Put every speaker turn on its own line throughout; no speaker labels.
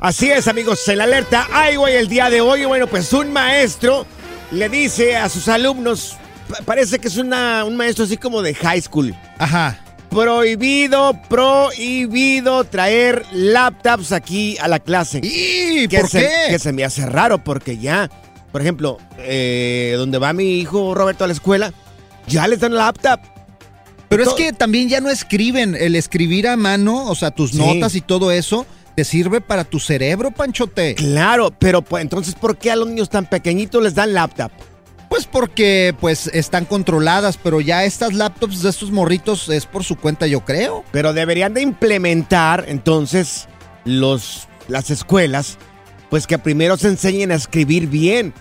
Así es, amigos, en la alerta. Ay, güey, el día de hoy, bueno, pues un maestro le dice a sus alumnos, pa- parece que es una, un maestro así como de high school.
Ajá.
Prohibido, prohibido traer laptops aquí a la clase.
¿Y
que
por
se,
qué?
Que se me hace raro porque ya, por ejemplo, eh, donde va mi hijo Roberto a la escuela, ya les dan laptop.
Pero es que también ya no escriben. El escribir a mano, o sea, tus
Sí.
notas y todo eso, te sirve para tu cerebro, Panchote.
Claro, pero pues entonces, ¿por qué a los niños tan pequeñitos les dan laptop?
Pues porque pues están controladas, pero ya estas laptops de estos morritos es por su cuenta, yo creo.
Pero deberían de implementar entonces los, las escuelas, pues que primero se enseñen a escribir bien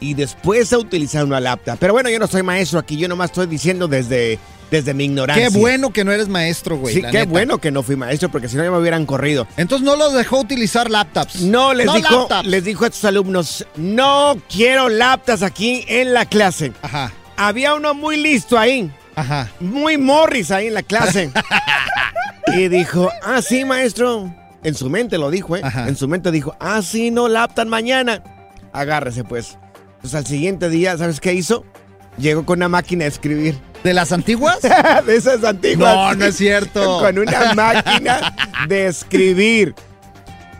y después a utilizar una laptop. Pero bueno, yo no soy maestro aquí, yo nomás estoy diciendo desde, desde mi ignorancia.
Qué bueno que no eres maestro, güey.
Sí,
la
qué
neta.
bueno que no fui maestro, porque si no ya me hubieran corrido.
Entonces no los dejó utilizar laptops.
No, les, dijo,
laptops.
les dijo a sus alumnos, no quiero laptops aquí en la clase.
Ajá,
Había uno muy listo ahí,
ajá.
muy morris ahí en la clase. y dijo, ah, sí, maestro. En su mente lo dijo, ¿eh?
Ajá.
En su mente dijo, ah, sí, no laptan mañana. Agárrese, pues. Pues al siguiente día, ¿sabes qué hizo? Llegó con una máquina de escribir.
¿De las antiguas?
de esas antiguas.
No, no es cierto.
Con una máquina de escribir.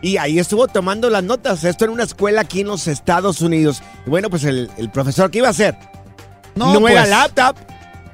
Y ahí estuvo tomando las notas. Esto en una escuela aquí en los Estados Unidos. Y bueno, pues el, el profesor, ¿qué iba a hacer? No,
pues,
era laptop.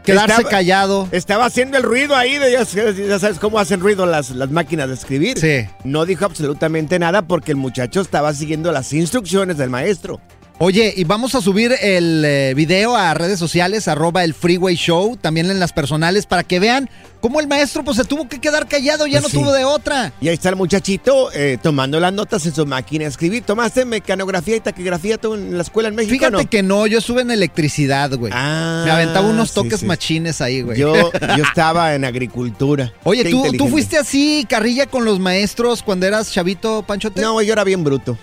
Quedarse
Estaba-
callado.
Estaba haciendo el ruido ahí, de, ya, ya sabes cómo hacen ruido las, las máquinas de escribir.
Sí.
No dijo absolutamente nada porque el muchacho estaba siguiendo las instrucciones del maestro.
Oye, y vamos a subir el eh, video a redes sociales, arroba el Freeway Show, también en las personales, para que vean cómo el maestro pues se tuvo que quedar callado, ya
Pues
no
sí.
tuvo de otra.
Y ahí está el muchachito eh, tomando las notas en su máquina de escribir. ¿Tomaste mecanografía y taquigrafía tú en la escuela en México?
Fíjate
no?
que no, yo estuve en electricidad, güey.
Ah,
Me aventaba unos toques
sí.
machines ahí, güey.
Yo, yo estaba en agricultura.
Oye,
Qué
¿tú, ¿tú fuiste así, carrilla con los maestros cuando eras chavito, Panchote?
No, yo era bien bruto.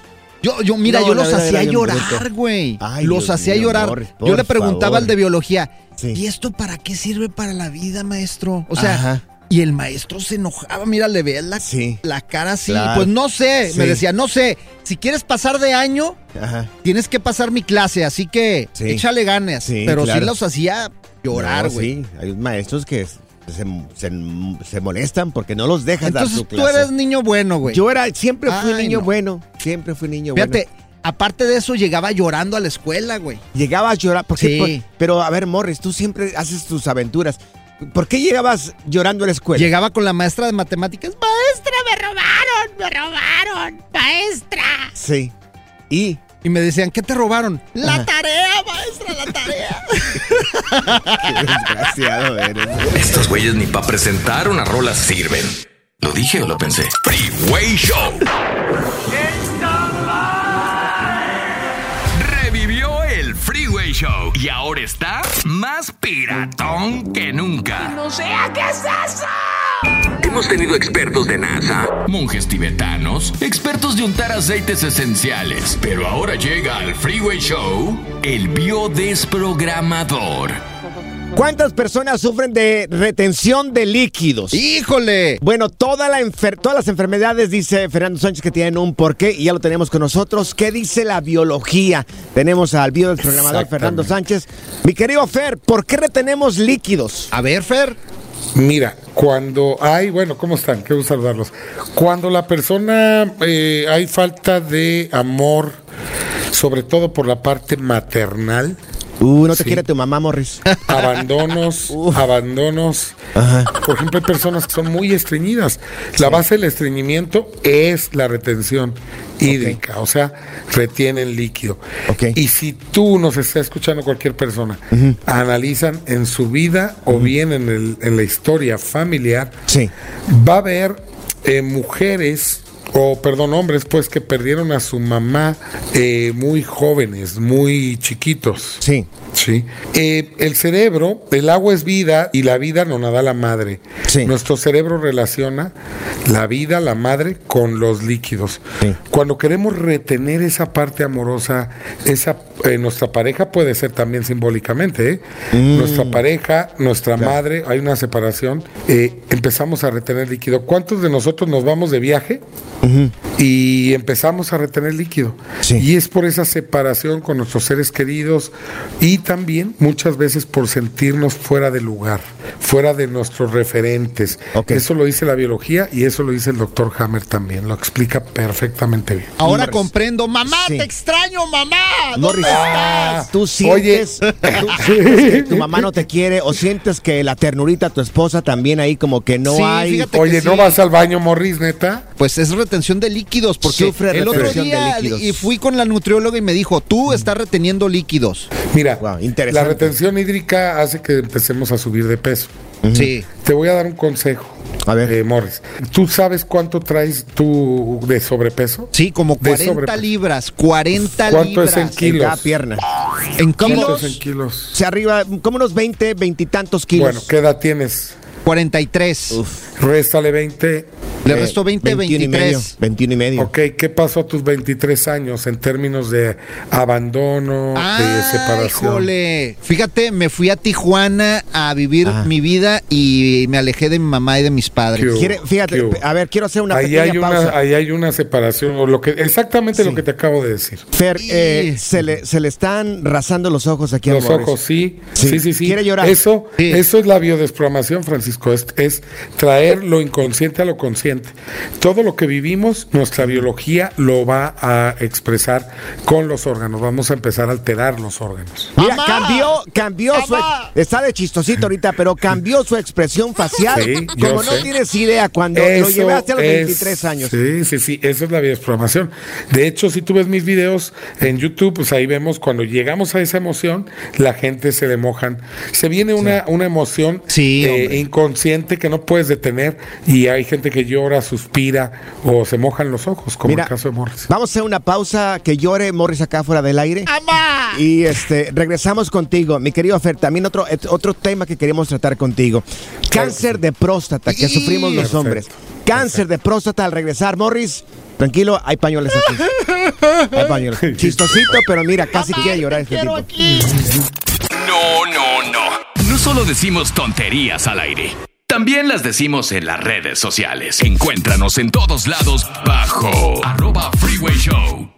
Yo, yo, mira,
No,
yo los hacía llorar, güey. Los hacía llorar.
Morris,
yo le preguntaba
favor.
al de biología,
Sí.
¿y esto para qué sirve para la vida, maestro? O sea,
Ajá.
y el maestro se enojaba, mira, le veías la,
Sí.
la cara así.
Claro.
Pues no sé, me decía, no sé, si quieres pasar de año,
Ajá.
tienes que pasar mi clase, así que échale ganas. Pero
claro.
sí los hacía llorar,
No,
güey.
sí, hay maestros que se, se- se molestan porque no los dejas dar su
tú
clase.
eres niño bueno, güey.
Yo era, siempre fui
Ay,
niño
no.
bueno. Siempre fui niño
Fíjate,
bueno.
aparte de eso, llegaba llorando a la escuela, güey.
Llegaba a llorar. ¿por qué?
Sí.
Por- pero a ver, Morris, tú siempre haces tus aventuras. ¿Por qué llegabas llorando a la escuela?
Llegaba con la maestra de matemáticas.
Maestra, me robaron, me robaron, maestra.
Sí. Y
Y me decían, ¿qué te robaron? La
Ajá.
tarea, maestra, la tarea.
qué desgraciado eres.
Estos güeyes ni para presentar una rola sirven. ¿Lo dije o lo pensé? Freeway Show. Revivió el Freeway Show y ahora está más piratón que nunca.
¡No sea qué es eso!
Hemos tenido expertos de NASA, monjes tibetanos, expertos de untar aceites esenciales, pero ahora llega al Freeway Show el biodesprogramador.
¿Cuántas personas sufren de retención de líquidos?
¡Híjole!
Bueno, toda la enfer- todas las enfermedades, dice Fernando Sánchez, que tienen un porqué y ya lo tenemos con nosotros. ¿Qué dice la biología? Tenemos al biodesprogramador Fernando Sánchez. Mi querido Fer, ¿por qué retenemos líquidos?
A ver, Fer.
Mira, cuando hay, bueno, ¿cómo están? Quiero saludarlos. Cuando la persona eh, hay falta de amor, sobre todo por la parte maternal,
Uh, no te
Sí.
quiere tu mamá, Morris.
abandonos, abandonos. Por ejemplo, hay personas que son muy estreñidas. La base del estreñimiento es la retención hídrica, o sea, retienen líquido. Y si tú nos está escuchando cualquier persona, analizan en su vida o bien en, el- en la historia familiar,
Sí.
va a haber eh, mujeres o perdón hombres pues que perdieron a su mamá eh, muy jóvenes muy chiquitos
Sí.
Sí. Eh, el cerebro, el agua es vida y la vida nos la da la madre.
Sí.
Nuestro cerebro relaciona la vida, la madre, con los líquidos.
Sí.
Cuando queremos retener esa parte amorosa, esa eh, nuestra pareja puede ser también simbólicamente. ¿eh?
Mm.
Nuestra pareja, nuestra madre, hay una separación, eh, empezamos a retener líquido. ¿Cuántos de nosotros nos vamos de viaje? y empezamos a retener líquido.
Sí.
Y es por esa separación con nuestros seres queridos y también muchas veces por sentirnos fuera de lugar, fuera de nuestros referentes. Eso lo dice la biología y eso lo dice el doctor Hammer también, lo explica perfectamente bien.
Ahora
Morris.
comprendo. ¡Mamá,
Sí.
te extraño, mamá!
Morris,
¿Dónde
¿tú sientes, tú sientes que tu mamá no te quiere o sientes que la ternurita, tu esposa, también ahí como que no
Sí,
hay...
fíjate. que
Oye, ¿no
sí.
vas al baño, Morris, neta?
Pues es retención de líquidos, porque
Sufre
el otro
retención de
día
líquidos.
y fui con la nutrióloga y me dijo, tú estás reteniendo líquidos.
Mira,
Wow, interesante.
la retención hídrica hace que empecemos a subir de peso.
Sí.
Te voy a dar un consejo.
A ver.
eh, Morris. ¿Tú sabes cuánto traes tú de sobrepeso?
Sí, como
De
40
sobrepeso.
libras, 40
¿Cuánto
libras.
es en
en
kilos?
cada pierna.
¿En
¿Cuánto
kilos?
es en kilos?
Se arriba, como unos 20, 20 y tantos kilos.
Bueno, ¿qué edad tienes?
43.
Réstale 20.
Le
Eh,
resto 20,
21 y medio,
23.
21 y medio.
Ok, ¿qué pasó a tus 23 años en términos de abandono, de
Ah,
separación?
híjole. Fíjate, me fui a Tijuana a vivir
Ah.
mi vida y me alejé de mi mamá y de mis padres.
¿Qué hubo?
Quiere- fíjate,
¿Qué hubo?
a ver, quiero hacer una
Ahí
pequeña
hay
pausa.
una, ahí hay una separación, o lo que, exactamente
Sí.
lo que te acabo de decir.
Fer, eh,
Y-
se, le, se le están rasando los ojos aquí a
Los ojos, sí.
Sí.
Sí, sí, sí.
Quiere llorar.
Eso,
Sí.
eso es la biodesprogramación, Francisco. Es, es traer lo inconsciente a lo consciente. Todo lo que vivimos, nuestra biología lo va a expresar con los órganos. Vamos a empezar a alterar los órganos.
Mira,
¡Mamá!
cambió, cambió su está de chistosito ahorita, pero cambió su expresión facial.
Sí,
como no
sé.
tienes idea cuando lo llevaste a los
es-
23 años.
Sí, sí, sí, esa es la biodesprogramación. De hecho, si tú ves mis videos en YouTube, pues ahí vemos cuando llegamos a esa emoción, la gente se le mojan. Se viene una, una emoción
Sí,
eh,
hombre.
inconsciente que no puedes detener y hay gente que llora, suspira o se mojan los ojos, como
Mira,
el caso de Morris.
Vamos a hacer una pausa que llore Morris acá fuera del aire.
¡Mamá!
Y este regresamos contigo, mi querido Fer. También otro, otro tema que queremos tratar contigo. Cáncer de próstata que sufrimos los
Perfecto,
hombres. Cáncer de próstata al regresar. Morris, tranquilo, hay pañuelos aquí. Hay pañuelos. Chistosito, pero mira, casi quiere llorar este tipo.
aquí.
No, no, no. Solo decimos tonterías al aire. También las decimos en las redes sociales. Encuéntranos en todos lados bajo arroba freeway show.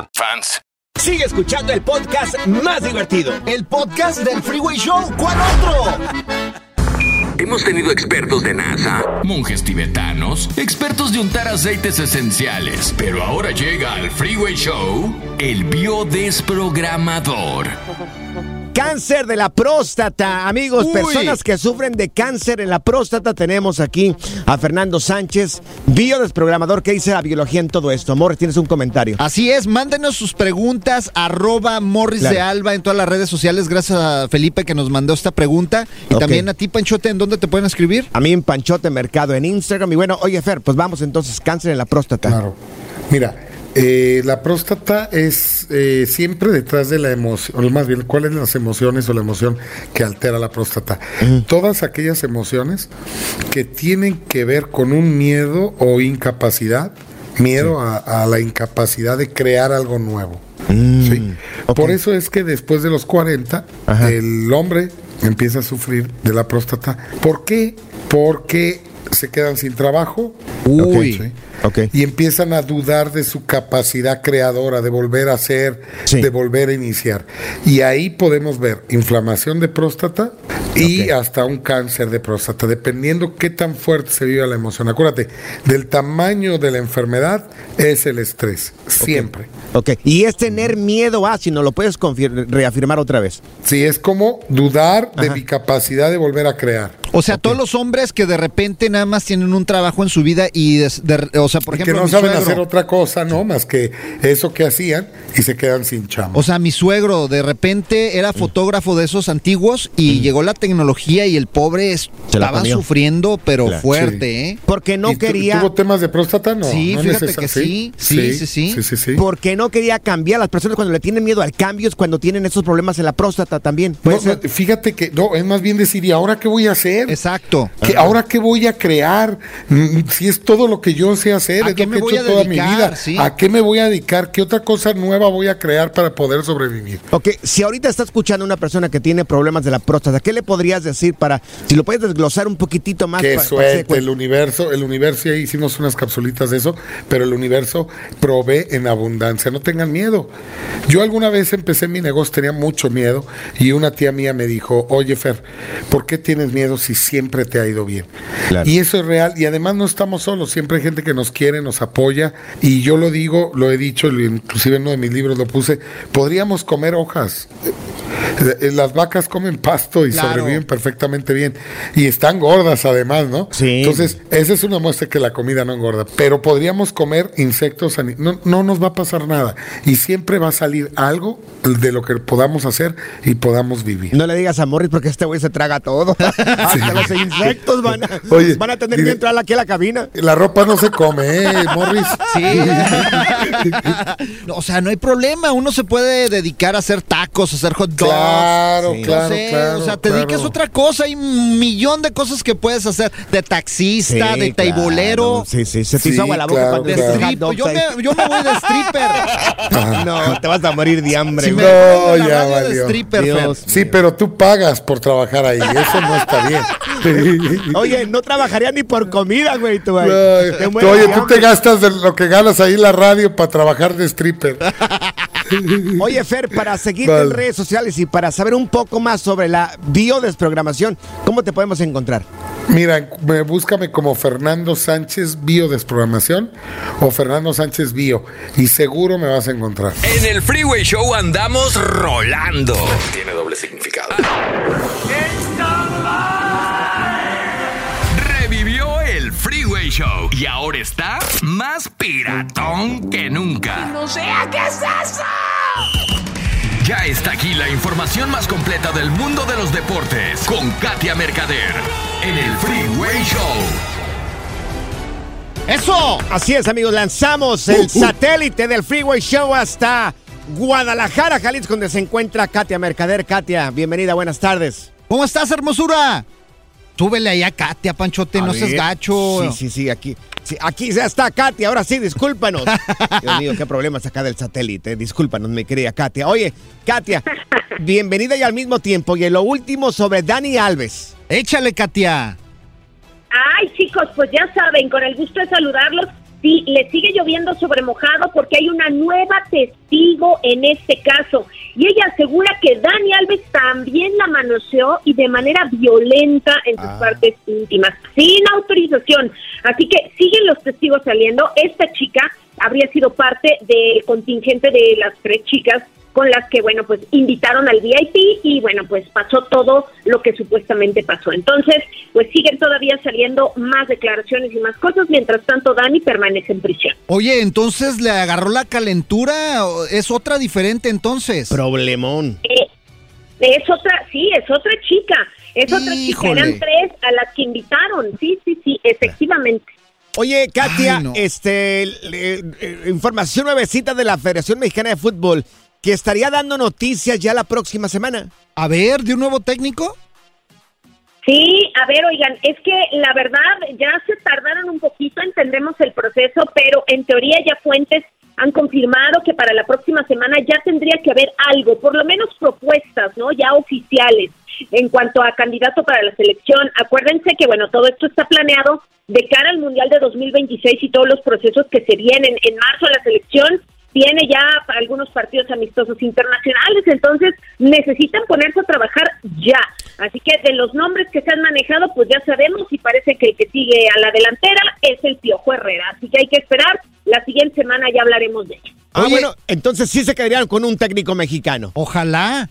Fans.
Sigue escuchando el podcast más divertido.
El podcast del Freeway Show. ¿Cuál otro?
Hemos tenido expertos de NASA, monjes tibetanos, expertos de untar aceites esenciales, pero ahora llega al Freeway Show el biodesprogramador.
Cáncer de la próstata, amigos,
Uy.
personas que sufren de cáncer en la próstata. Tenemos aquí a Fernando Sánchez, biodesprogramador que dice la biología en todo esto. Amor, tienes un comentario.
Así es, mándenos sus preguntas, arroba Morris
Claro.
de Alba en todas las redes sociales. Gracias a Felipe que nos mandó esta pregunta. Y también a ti, Panchote, ¿en dónde te pueden escribir?
A mí en Panchote Mercado en Instagram. Y bueno, oye, Fer, pues vamos entonces, cáncer en la próstata.
Claro. Mira, eh, la próstata es eh, siempre detrás de la emoción, o más bien, ¿cuáles son las emociones o la emoción que altera la próstata? Todas aquellas emociones que tienen que ver con un miedo o incapacidad, miedo a, a la incapacidad de crear algo nuevo. ¿sí?
ok.
Por eso es que después de los 40,
Ajá.
el hombre empieza a sufrir de la próstata. ¿Por qué? Porque se quedan sin trabajo.
Uy.
¿sí?
Ok.
y empiezan a dudar de su capacidad creadora, de volver a hacer,
Sí.
de volver a iniciar. Y ahí podemos ver inflamación de próstata y hasta un cáncer de próstata, dependiendo qué tan fuerte se vive la emoción. Acuérdate, del tamaño de la enfermedad es el estrés, siempre.
Ok. Y es tener miedo a, si no lo puedes reafirmar otra vez.
Sí, es como dudar de mi capacidad de volver a crear.
O sea, todos los hombres que de repente nada más tienen un trabajo en su vida y, de- o sea, por
Y que
ejemplo,
no saben
suegro-
hacer otra cosa, ¿no? Más que eso que hacían y se quedan sin chamba.
O sea, mi suegro de repente era fotógrafo de esos antiguos y llegó la tecnología y el pobre estaba sufriendo, pero
Claro.
fuerte, ¿eh?
Porque no
¿Y tu-
quería.
¿Tuvo temas de próstata? No.
Sí,
no
fíjate que sí, sí, sí, sí.
sí, sí, sí.
Porque no quería cambiar. Las personas cuando le tienen miedo al cambio es cuando tienen esos problemas en la próstata también.
No, no, fíjate que no, es más bien decir, ¿y ahora qué voy a hacer?
Exacto.
¿Qué- ¿Ahora qué voy a crear? Mm, Si es todo lo que yo sé hacer,
¿A
es lo que he hecho
a
toda mi vida.
Sí.
¿A qué me voy a dedicar? ¿Qué otra cosa nueva voy a crear para poder sobrevivir?
Ok, si ahorita está escuchando una persona que tiene problemas de la próstata, ¿qué le podrías decir para, si lo puedes desglosar un poquitito más?
Qué
pa- pa-
suerte,
pa-
el universo, el universo, ya hicimos unas capsulitas de eso, pero el universo provee en abundancia, no tengan miedo. Yo alguna vez empecé mi negocio, tenía mucho miedo, y una tía mía me dijo, oye Fer, ¿por qué tienes miedo si siempre te ha ido bien?
Claro.
Y eso es real, y además no estamos solos, siempre hay gente que nos quiere, nos apoya, y yo lo digo, lo he dicho, inclusive en uno de mis libros lo puse, podríamos comer hojas. Eh, Las vacas comen pasto y
Claro.
sobreviven perfectamente bien. Y están gordas además, ¿no?
Sí.
Entonces, esa es una muestra que la comida no engorda. Pero podríamos comer insectos, no, no nos va a pasar nada. Y siempre va a salir algo de lo que podamos hacer y podamos vivir.
No le digas a Morris porque este güey se traga todo. Hasta los insectos van a,
Oye,
van a tener que entrar aquí a la cabina.
La ropa no se come, ¿eh, Morris?
Sí. o sea, no hay problema. Uno se puede dedicar a hacer tacos, a hacer hot dogs.
Claro,
Sí.
claro,
no sé,
claro.
o sea, te
claro.
dedicas a otra cosa. Hay un millón de cosas que puedes hacer. De taxista,
Sí,
de
claro.
taibolero.
Sí, sí, se te
Sí,
hizo agua la boca
claro,
cuando
De Yo me, yo me voy de stripper.
No, te vas a morir de hambre.
Si
güey.
No, ya valió.
stripper, Fer.
Dios.
Sí, pero tú pagas por trabajar ahí. Eso no está bien.
Oye, no trabajaría ni por comida, güey, tú, güey. Te
tú, oye,
de
tú te gastas de lo que ganas ahí en la radio para trabajar de stripper.
Oye, Fer, para seguirte
Vale.
en redes sociales y para saber un poco más sobre la biodesprogramación, ¿cómo te podemos encontrar?
Mira, me- búscame como Fernando Sánchez Biodesprogramación o Fernando Sánchez Bio y seguro me vas a encontrar.
En el Freeway Show andamos rolando. Tiene doble significado. Revivió el Freeway Show y ahora está más piratón que nunca.
¡No sea qué es eso!
Ya está aquí la información más completa del mundo de los deportes con Katia Mercader en el Freeway Show.
¡Eso!
Así es, amigos, lanzamos el satélite del Freeway Show hasta Guadalajara, Jalisco, donde se encuentra Katia Mercader. Katia, bienvenida, buenas tardes.
¿Cómo estás, hermosura? Súbele ahí a Katia, Panchote,
A
no seas gacho.
Sí, sí, sí, aquí. sí, aquí ya está Katia, ahora sí, discúlpanos. Dios mío, qué problemas acá del satélite. Discúlpanos, mi querida Katia. Oye, Katia, bienvenida y al mismo tiempo. Y lo último sobre Dani Alves.
Échale, Katia.
Ay, chicos, pues ya saben, con el gusto de saludarlos. Sí, le sigue lloviendo sobre mojado porque hay una nueva testigo en este caso. Y ella asegura que Dani Alves también la manoseó y de manera violenta en sus
Ah.
partes íntimas, sin autorización. Así que siguen los testigos saliendo. Esta chica habría sido parte del contingente de las tres chicas con las que, bueno, pues invitaron al VIP y, bueno, pues pasó todo lo que supuestamente pasó. Entonces, pues siguen todavía saliendo más declaraciones y más cosas, mientras tanto Dani permanece en prisión.
Oye, entonces le agarró la calentura. ¿O ¿Es otra diferente entonces?
Problemón.
Eh, es otra, sí, es otra chica, es otra chica, eran tres a las que invitaron, sí, sí, sí, efectivamente.
Oye, Katia,
Ay, no.
este, le- eh, información nuevecita de la Federación Mexicana de Fútbol que estaría dando noticias ya la próxima semana.
A ver, ¿de un nuevo técnico?
Sí, a ver, oigan, es que la verdad ya se tardaron un poquito, entendemos el proceso, pero en teoría ya fuentes han confirmado que para la próxima semana ya tendría que haber algo, por lo menos propuestas, ¿no? Ya oficiales en cuanto a candidato para la selección. Acuérdense que, bueno, todo esto está planeado de cara al Mundial de 2026 y todos los procesos que se vienen. En marzo la selección tiene ya algunos partidos amistosos internacionales, entonces necesitan ponerse a trabajar ya. Así que de los nombres que se han manejado, pues ya sabemos y parece que el que sigue a la delantera es el Piojo Herrera. Así que hay que esperar, la siguiente semana ya hablaremos de ello.
Ah,
Oye.
bueno, entonces sí se quedarían con un técnico mexicano.
Ojalá.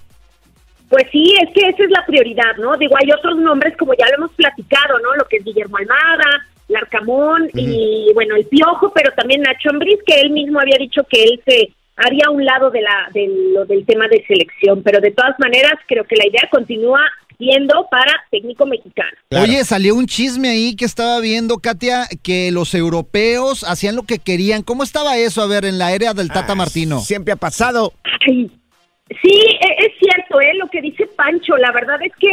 Pues sí, es que esa es la prioridad, ¿no? Digo, hay otros nombres como ya lo hemos platicado, ¿no? Lo que es Guillermo Almada, Larcamón y bueno, el Piojo, pero también Nacho Ambriz, que él mismo había dicho que él se haría a un lado de la de lo del tema de selección, pero de todas maneras creo que la idea continúa siendo para técnico mexicano.
Claro.
Oye, salió un chisme ahí que estaba viendo, Katia, que los europeos hacían lo que querían. ¿Cómo estaba eso? A ver, en la era del Tata
Ah,
Martino.
Siempre ha pasado.
Ay, sí, e- es cierto, ¿eh? Lo que dice Pancho, la verdad es que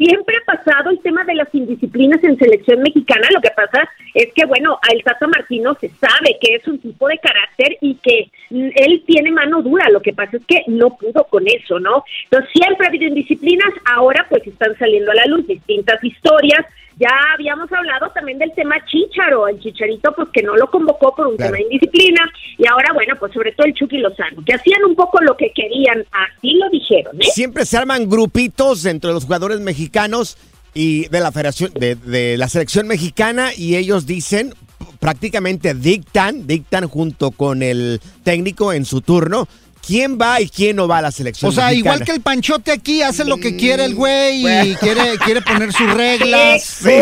siempre ha pasado el tema de las indisciplinas en selección mexicana. Lo que pasa es que, bueno, a el Tata Martino se sabe que es un tipo de carácter y que mm, él tiene mano dura. Lo que pasa es que no pudo con eso, ¿no? Entonces, siempre ha habido indisciplinas. Ahora, pues, están saliendo a la luz distintas historias. Ya habíamos hablado también del tema Chicharo, el Chicharito, pues que no lo convocó por un
Claro.
tema de indisciplina, y ahora, bueno, pues sobre todo el Chucky Lozano, que hacían un poco lo que querían, así lo dijeron, ¿eh?
Siempre se arman grupitos entre los jugadores mexicanos y de la Federación, de, de la selección mexicana, y ellos dicen, prácticamente dictan, dictan junto con el técnico en su turno, quién va y quién no va a la selección
O sea,
mexicana.
igual que el panchote aquí hace lo que quiere el güey y
Bueno.
quiere, quiere poner sus reglas.
Sí.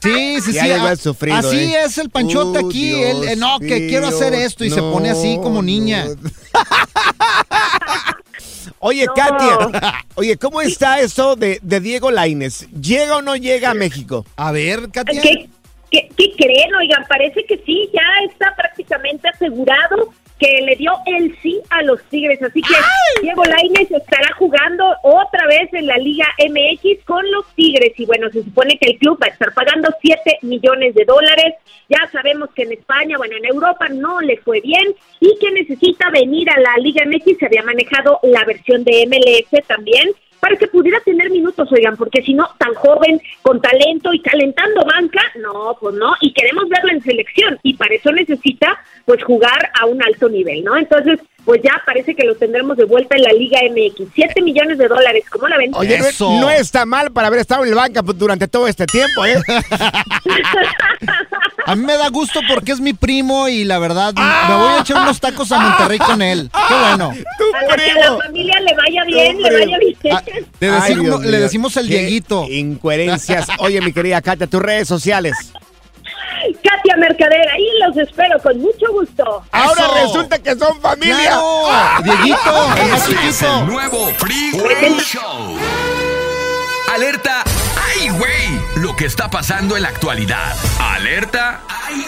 Sí, sí, sí.
Ya llegó
a-
el sufrido,
así
¿eh?
es el panchote
Uh,
aquí.
Dios
él, eh, no, que quiero hacer esto y se pone así como niña.
no. Oye,
No.
Katia, oye, ¿cómo está eso de, de Diego Laines? ¿Llega o no llega a México?
A ver, Katia.
¿Qué, qué, qué creen? Oigan, parece que sí, ya está prácticamente asegurado que le dio el sí a los Tigres. Así que Diego Lainez estará jugando otra vez en la Liga MX con los Tigres. Y bueno, se supone que el club va a estar pagando 7 millones de dólares. Ya sabemos que en España, bueno, en Europa no le fue bien y que necesita venir a la Liga MX. Se había manejado la versión de MLS también para que pudiera tener minutos, oigan, porque si no, tan joven, con talento y calentando banca, no, pues no, y queremos verlo en selección, y para eso necesita, pues, jugar a un alto nivel, ¿no? Entonces, pues ya parece que lo tendremos de vuelta en la Liga MX. 7 millones de dólares, ¿cómo la ven?
Oye, no-
Eso.
no está mal para haber estado en el banca pues, durante todo este tiempo, ¿eh?
A mí me da gusto porque es mi primo y la verdad me voy a echar unos tacos a Monterrey con él. Qué bueno.
¡Tu
a que a la familia le vaya bien, le vaya bien.
Ah, le,
Ay,
decimos,
Dios
le
mío.
decimos el
Qué
Dieguito.
Incoherencias. Oye, mi querida Katia, tus redes sociales.
Katia Mercader, ahí los espero con mucho gusto.
Ahora
Eso.
resulta que son familia.
¡Claro!
¡Ah!
Dieguito, el más
es
chiquito.
el nuevo Freeway Show. Alerta. ¡Ay, güey! Lo que está pasando en la actualidad. Alerta.
Ay,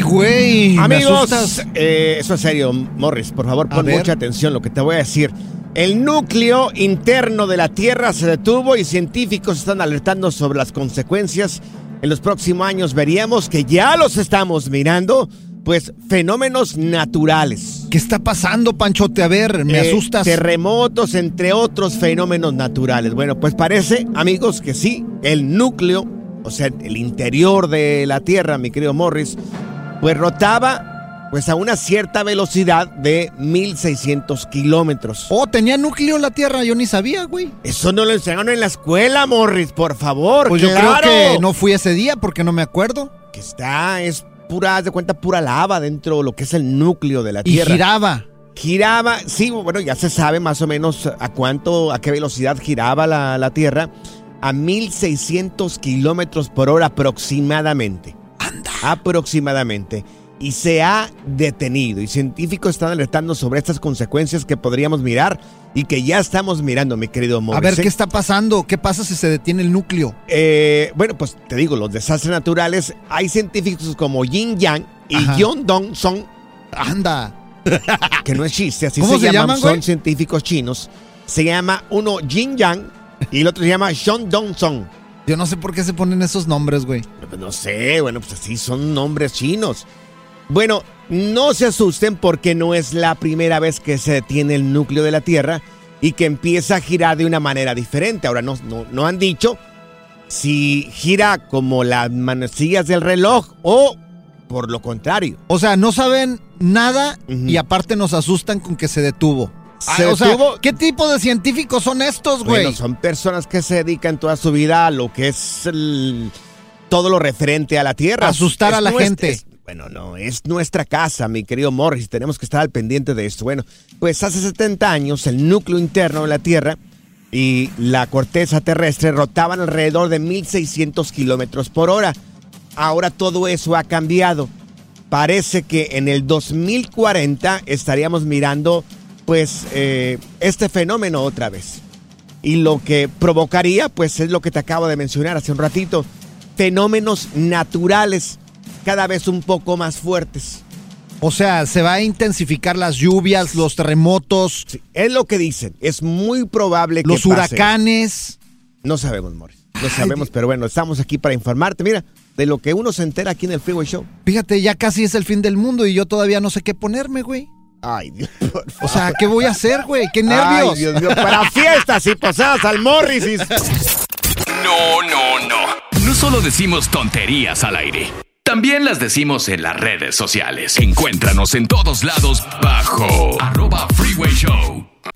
güey. me
Amigos,
asustas.
eh, eso es serio, Morris, por favor, pon mucha atención lo que te voy a decir. El núcleo interno de la Tierra se detuvo y científicos están alertando sobre las consecuencias. En los próximos años veríamos que ya los estamos mirando, pues fenómenos naturales.
¿Qué está pasando, Panchote? A ver, me
Eh,
asustas.
Terremotos, entre otros fenómenos naturales. Bueno, pues parece, amigos, que sí, el núcleo, o sea, el interior de la Tierra, mi querido Morris, pues rotaba pues a una cierta velocidad de 1600 kilómetros.
Oh, tenía núcleo la Tierra, yo ni sabía, güey.
Eso no lo enseñaron en la escuela, Morris, por favor.
Pues yo creo que no fui ese día porque no me acuerdo.
Que está, es pura, haz de cuenta, pura lava dentro de lo que es el núcleo de la
Y
Tierra.
giraba.
Giraba, sí, bueno, ya se sabe más o menos a cuánto, a qué velocidad giraba la, la Tierra. A 1600 kilómetros por hora aproximadamente. Anda. Aproximadamente. Y se ha detenido. Y científicos están alertando sobre estas consecuencias que podríamos mirar y que ya estamos mirando, mi querido Morris.
A ver. ¿qué está pasando? ¿Qué pasa si se detiene el núcleo?
Eh, bueno, pues te digo, los desastres naturales, hay científicos como Yin Yang y
Ajá.
Yon Dong Song,
Anda.
que no es chiste, así
¿Cómo
se,
se
llaman,
llaman,
son científicos chinos. Se llama uno Yin Yang y el otro se llama Sean Dong Song.
Yo no sé por qué se ponen esos nombres, güey.
Pues no sé, bueno, pues así son nombres chinos. Bueno, no se asusten porque no es la primera vez que se detiene el núcleo de la Tierra y que empieza a girar de una manera diferente. Ahora no, no, no han dicho si gira como las manecillas del reloj o por lo contrario.
O sea, no saben nada y aparte nos asustan con que se detuvo.
Se
Ah, o sea,
detuvo.
¿qué tipo de científicos son estos, güey?
Bueno, son personas que se dedican toda su vida a lo que es el- todo lo referente a la Tierra.
Asustar a la
nuestra-
gente.
es- bueno, no, es nuestra casa, mi querido Morris. Tenemos que estar al pendiente de esto. Bueno, pues hace 70 años el núcleo interno de la Tierra y la corteza terrestre rotaban alrededor de 1600 kilómetros por hora. Ahora todo eso ha cambiado. Parece que en el 2040 estaríamos mirando, pues, eh, este fenómeno otra vez. Y lo que provocaría, pues, es lo que te acabo de mencionar hace un ratito. Fenómenos naturales cada vez un poco más fuertes.
O sea, se va a intensificar las lluvias, los terremotos,
Sí, es lo que dicen. Es muy probable que
los huracanes.
No sabemos, Morris. No sabemos, pero bueno, estamos aquí para informarte. Mira, de lo que uno se entera aquí en el Freeway Show.
Fíjate, ya casi es el fin del mundo y yo todavía no sé qué ponerme, güey.
Ay, Dios. por
O sea, ¿qué voy a hacer, güey? ¡Qué
Ay,
nervios!
Dios mío, para fiestas y posadas al Morris. y-
No, no, no. No solo decimos tonterías al aire. También las decimos en las redes sociales. Encuéntranos en todos lados bajo arroba freeway show.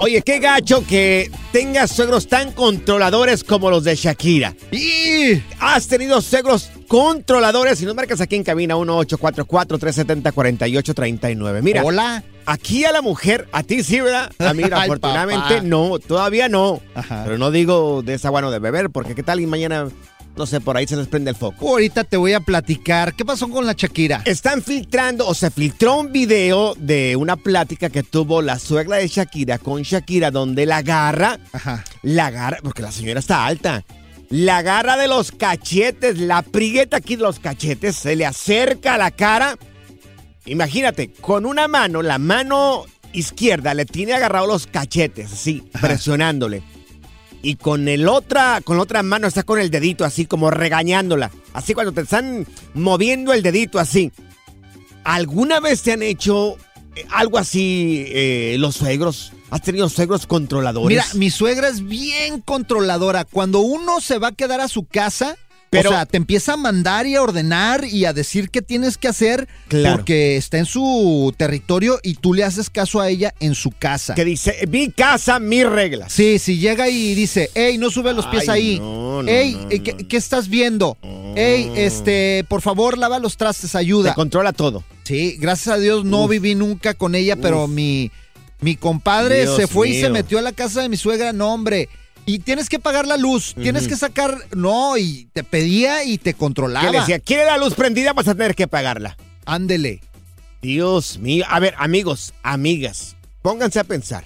Oye, qué gacho que tengas suegros tan controladores como los de Shakira.
Y
¿Has tenido suegros controladores. Si nos marcas aquí en cabina 1844-370-4839. Mira.
Hola.
Aquí a la mujer, a ti sí, ¿verdad? A mí,
Ay,
afortunadamente,
papá.
no, todavía no.
Ajá.
Pero no digo de esa bueno de beber, porque qué tal y mañana, no sé, por ahí se les prende el foco.
Ahorita te voy a platicar. ¿Qué pasó con la Shakira?
Están filtrando, o se filtró un video de una plática que tuvo la suegra de Shakira con Shakira, donde la agarra,
Ajá.
la agarra, porque la señora está alta, la agarra de los cachetes, la prieta aquí de los cachetes, se le acerca a la cara. Imagínate, con una mano, la mano izquierda le tiene agarrado los cachetes, así, presionándole. Y con el otra, con la otra mano está con el dedito así como regañándola. Así cuando te están moviendo el dedito así. ¿Alguna vez te han hecho eh, algo así eh, los suegros? ¿Has tenido suegros controladores?
Mira, mi suegra es bien controladora. Cuando uno se va a quedar a su casa,
Pero-
o sea, te empieza a mandar y a ordenar y a decir qué tienes que hacer
Claro.
porque está en su territorio y tú le haces caso a ella en su casa.
que dice, mi casa, mis reglas.
Sí, si llega y dice, hey, no sube los pies
Ay,
ahí.
no, no,
hey,
no,
eh, ¿qué, estás viendo? Hey, este, por favor, lava los trastes,
Te
ayuda.
controla todo.
Sí, gracias a Dios no
Uf.
viví nunca con ella, pero
Uf.
mi, mi compadre
Dios
se fue y se metió a la casa de mi suegra, no hombre. Y tienes que pagar la luz, tienes que sacar, no, y te pedía y te
Que
controlaba.
le decía, ¿quiere la luz prendida? Vas a tener que pagarla.
Ándele.
Dios mío. A ver, amigos, amigas, pónganse a pensar.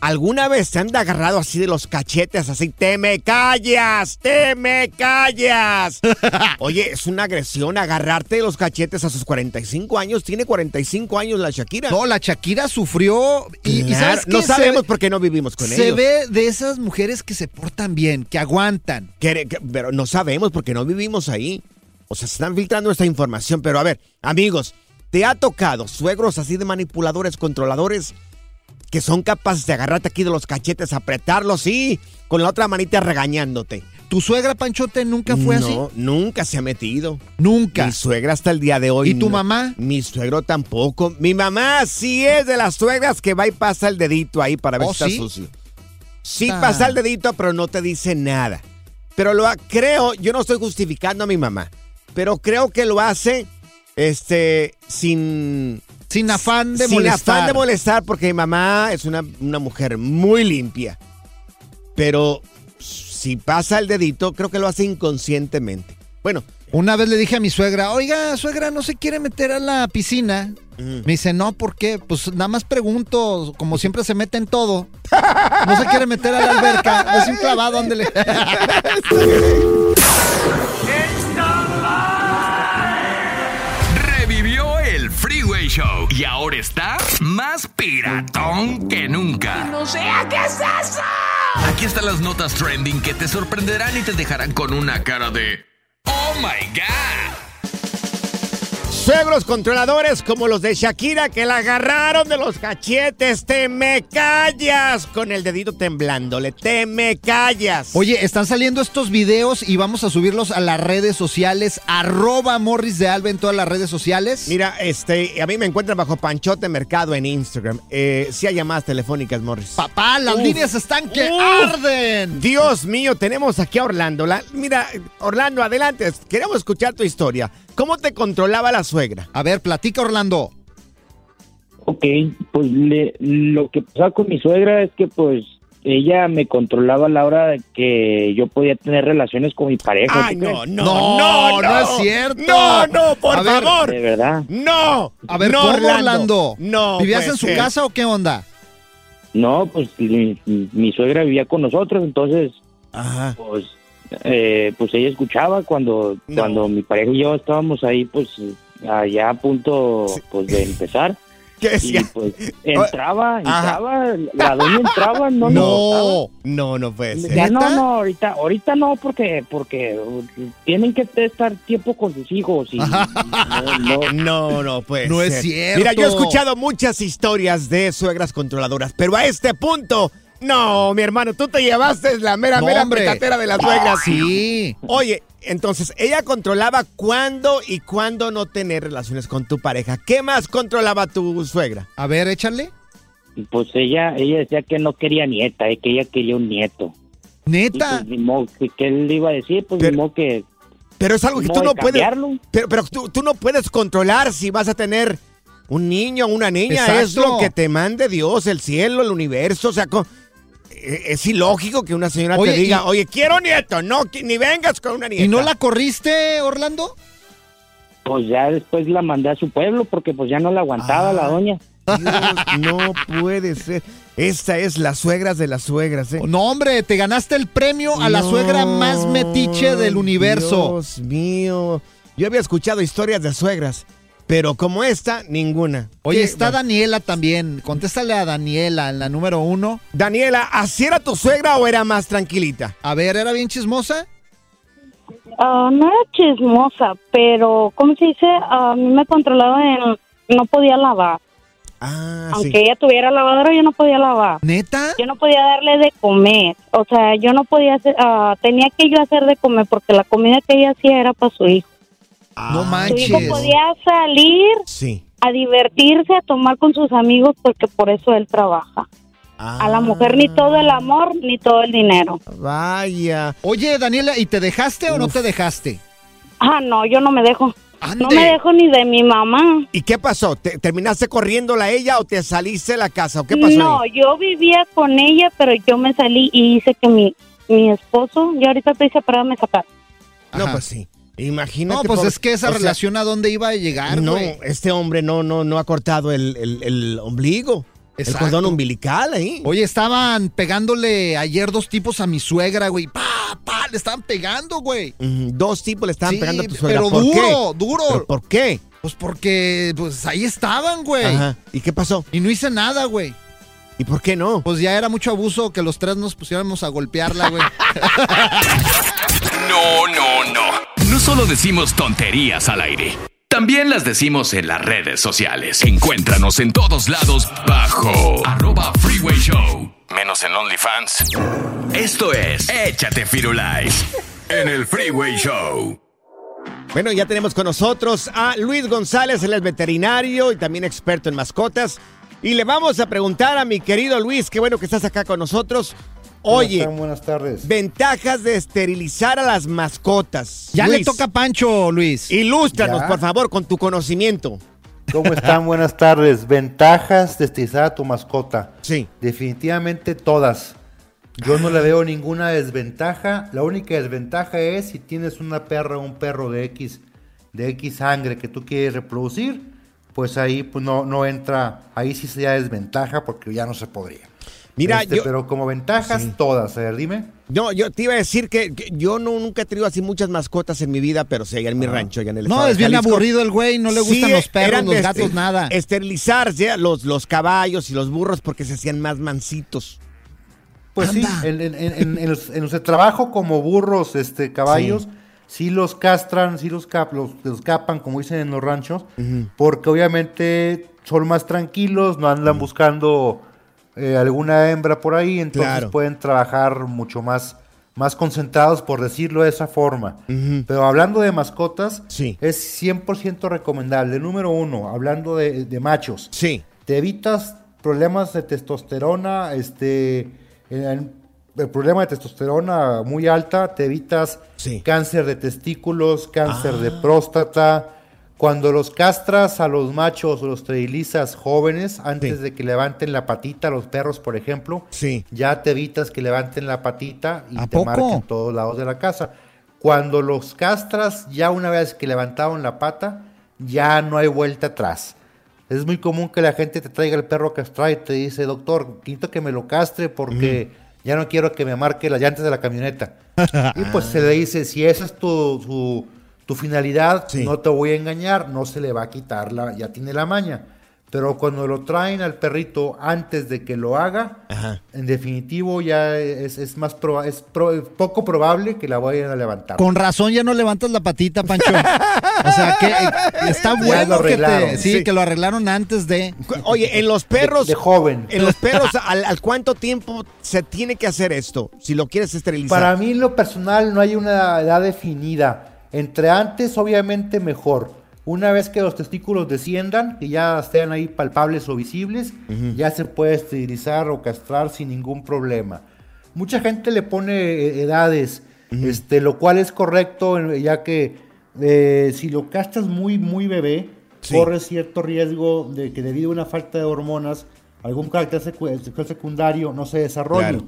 ¿Alguna vez se han agarrado así de los cachetes, así, te me callas, te me callas? Oye, es una agresión agarrarte de los cachetes a sus 45 años. Tiene 45 años la Shakira.
No, la Shakira sufrió y, y
Claro, no
Se
sabemos
ve-
por qué no vivimos con
Se
ellos.
ve de esas mujeres que se portan bien, que aguantan.
Que- que- pero no sabemos porque no vivimos ahí. O sea, se están filtrando esta información. Pero a ver, amigos, ¿te ha tocado suegros así de manipuladores, controladores, que son capaces de agarrarte aquí de los cachetes, apretarlos, sí, con la otra manita regañándote?
¿Tu suegra Panchote nunca fue así?
No, nunca se ha metido.
Nunca.
Mi suegra hasta el día de hoy.
¿Y tu
no.
mamá?
Mi suegro tampoco. Mi mamá sí es de las suegras que va y pasa el dedito ahí para ver
¿Oh,
si está sucio. Sí
Ah.
pasa el dedito, pero no te dice nada. Pero lo creo, yo no estoy justificando a mi mamá, pero creo que lo hace este sin
Sin afán de
sin
molestar.
afán de molestar porque mi mamá es una, una mujer muy limpia. Pero si pasa el dedito, creo que lo hace inconscientemente. Bueno,
Una vez le dije a mi suegra, oiga, suegra, ¿no se quiere meter a la piscina?
Mm.
Me dice, no, ¿por qué? Pues nada más pregunto, como siempre se mete en todo. No se quiere meter a la alberca. Es un clavado, ándele.
Show y ahora está más piratón que nunca.
No sé qué es eso.
Aquí están las notas trending que te sorprenderán y te dejarán con una cara de Oh my God.
Suegros controladores como los de Shakira que la agarraron de los cachetes. Te me callas con el dedito temblándole. Te me callas.
Oye, están saliendo estos videos y vamos a subirlos a las redes sociales. Arroba Morris de Alba en todas las redes sociales.
Mira, este, a mí me encuentran bajo Panchote Mercado en Instagram. Eh, sí hay llamadas telefónicas, Morris.
Papá, las
Uf.
líneas están que
Uf.
arden.
Dios mío, tenemos aquí a Orlando. La- mira, Orlando, adelante. Queremos escuchar tu historia. ¿Cómo te controlaba la suegra?
A ver, platica Orlando.
Ok, pues le- lo que pasaba con mi suegra es que pues ella me controlaba a la hora de que yo podía tener relaciones con mi pareja.
Ay,
¿tú
no, no,
No,
no, no,
no es cierto.
No, no, por
A ver,
favor.
De verdad.
No.
A ver,
no,
¿cómo Orlando?
No.
¿Vivías
puede
en su
ser.
casa o qué onda?
No, pues mi, mi suegra vivía con nosotros, entonces
Ajá.
pues eh, pues ella escuchaba cuando
No.
cuando mi pareja y yo estábamos ahí pues allá a punto
Sí.
pues de empezar
¿Qué
y
decía?
pues entraba,
Ajá.
entraba, la doña entraba, no,
No.
No, no puede ser.
Ya, no, no, ahorita, ahorita no, porque, porque tienen que estar tiempo con sus hijos y, y no, no.
No, no puede
No es cierto.
Mira, yo he escuchado muchas historias de suegras controladoras, pero a este punto, no, mi hermano, tú te llevaste la mera,
No,
mera
hombre.
petatera de las suegras.
Sí.
Oye, entonces, ella controlaba cuándo y cuándo no tener relaciones con tu pareja. ¿Qué más controlaba tu suegra?
A ver, échale.
Pues ella, ella decía que no quería nieta, eh, que ella quería un nieto. Y
Neta.
pues, ni modo, él le iba a decir, pues
Pero-
ni modo que,
Pero es algo que tú no puedes.
cambiarlo.
Pero, pero tú, tú no puedes controlar si vas a tener un niño o una niña. Es lo que te mande Dios, el cielo, el universo. O sea, co- es ilógico que una señora
Oye,
te diga,
y-
oye, quiero nieto, no, que- ni vengas con una nieta.
¿Y no la corriste, Orlando?
Pues ya después la mandé a su pueblo porque pues ya no la aguantaba
Ah.
la doña.
Dios, no puede ser. Esta es las suegras de las suegras, ¿eh?
No, hombre, te ganaste el premio a la
No,
suegra más metiche del universo.
Dios mío. Yo había escuchado historias de suegras, pero como esta, ninguna.
Oye,
¿Qué?
está Daniela también. Contéstale a Daniela, en la número uno.
Daniela, ¿así era tu suegra o era más tranquilita?
A ver, ¿era bien chismosa?
Ah, no era chismosa, pero, ¿cómo se dice? A mí me controlaba en... No podía lavar.
Ah,
Aunque ella tuviera lavadora, yo no podía lavar.
¿Neta?
Yo no podía darle de comer. O sea, yo no podía hacer... ah, tenía que yo hacer de comer porque la comida que ella hacía era para su hijo.
No
Su
manches.
hijo podía salir
Sí.
a divertirse, a tomar con sus amigos porque por eso él trabaja. A la mujer ni todo el amor ni todo el dinero.
Vaya.
Oye, Daniela, ¿y te dejaste o no te dejaste?
Ah, no, yo no me dejo. No me dejo ni de mi mamá.
¿Y qué pasó? ¿Te- ¿Terminaste corriéndola a ella o te saliste de la casa? ¿O qué pasó?
No,
ahí?
yo vivía con ella, pero yo me salí y hice que mi, mi esposo, yo ahorita estoy separada, me sacaron.
No, pues sí. Imagínate.
No, pues
por-
es que esa
sea,
relación a dónde iba a llegar,
No, este hombre no, no, no ha cortado el, el- el ombligo.
Exacto.
El cordón umbilical ahí.
Oye, estaban pegándole ayer dos tipos a mi suegra, güey. Pa, pa, le estaban pegando, güey.
Dos tipos le estaban
Sí,
pegando a tu suegra.
pero
¿Por
duro,
qué?
duro.
¿Pero ¿Por qué?
Pues porque, pues ahí estaban, güey.
Ajá. ¿Y qué pasó?
Y no hice nada, güey.
¿Y por qué no?
Pues ya era mucho abuso que los tres nos pusiéramos a golpearla, güey.
No, no, no. No solo decimos tonterías al aire. También las decimos en las redes sociales. Encuéntranos en todos lados bajo arroba freeway show. Menos en OnlyFans. Esto es Échate Firulais en el Freeway Show.
Bueno, ya tenemos con nosotros a Luis González, él es veterinario y también experto en mascotas. Y le vamos a preguntar a mi querido Luis, qué bueno que estás acá con nosotros. Oye,
están? Buenas tardes.
ventajas de esterilizar a las mascotas.
ya le toca a Pancho, Luis.
Ilústranos,
Ya.
por favor, con tu conocimiento.
¿Cómo están? Buenas tardes. Ventajas de esterilizar a tu mascota.
Sí.
Definitivamente todas. Yo no le veo ninguna desventaja. La única desventaja es si tienes una perra o un perro de X, de X sangre que tú quieres reproducir, pues ahí pues no, no entra, ahí sí sería desventaja porque ya no se podría.
Mira,
Este,
yo-
pero como ventajas todas, a ver, dime.
No, yo te iba a decir que, que yo no, nunca he tenido así muchas mascotas en mi vida, pero sí, allá en mi rancho, allá en el
No, es bien
Jalisco.
aburrido el güey, no le gustan los perros, los gatos,
este-
nada.
Esterilizar ya, los, los caballos y los burros porque se hacían más mansitos.
Pues sí, en, en- en- en- en los, en los de trabajo como burros, este, caballos, sí, los castran, sí los, cap- los, los capan, como dicen en los ranchos, porque obviamente son más tranquilos, no andan buscando eh, alguna hembra por ahí, entonces
Claro.
pueden trabajar mucho más, más concentrados, por decirlo de esa forma. Pero hablando de mascotas, es 100% recomendable. Número uno, hablando de, de machos.
Sí.
Te evitas problemas de testosterona, este, el, el problema de testosterona muy alta, te evitas cáncer de testículos, cáncer de
Ah.
próstata. Cuando los castras a los machos o los esterilizas jóvenes, antes de que levanten la patita, los perros, por ejemplo, ya te evitas que levanten la patita y
¿A
te
poco?
marquen todos lados de la casa. Cuando los castras, ya una vez que levantaron la pata, ya no hay vuelta atrás. Es muy común que la gente te traiga el perro castrado y te dice, doctor, quito que me lo castre porque ya no quiero que me marque las llantas de la camioneta. y pues se le dice, si esa es tu, su- tu finalidad, no te voy a engañar, no se le va a quitar, la, ya tiene la maña. Pero cuando lo traen al perrito antes de que lo haga, en definitivo ya es, es más proba- es pro- poco probable que la vayan a levantar.
Con razón ya no levantas la patita, Pancho. O sea, que eh, está bueno que, te-
arreglaron,
sí,
sí.
que lo arreglaron antes de...
Oye, en los perros...
De joven.
En los perros, ¿al, al cuánto tiempo se tiene que hacer esto? Si lo quieres esterilizar.
Para mí, en lo personal, no hay una edad definida. Entre antes, obviamente, mejor. Una vez que los testículos desciendan, que ya estén ahí palpables o visibles, ya se puede esterilizar o castrar sin ningún problema. Mucha gente le pone eh, edades. este, lo cual es correcto, eh, ya que eh, si lo castras muy, muy bebé,
Sí.
corre cierto riesgo de que debido a una falta de hormonas, algún carácter sexual secundario no se desarrolle.
Claro.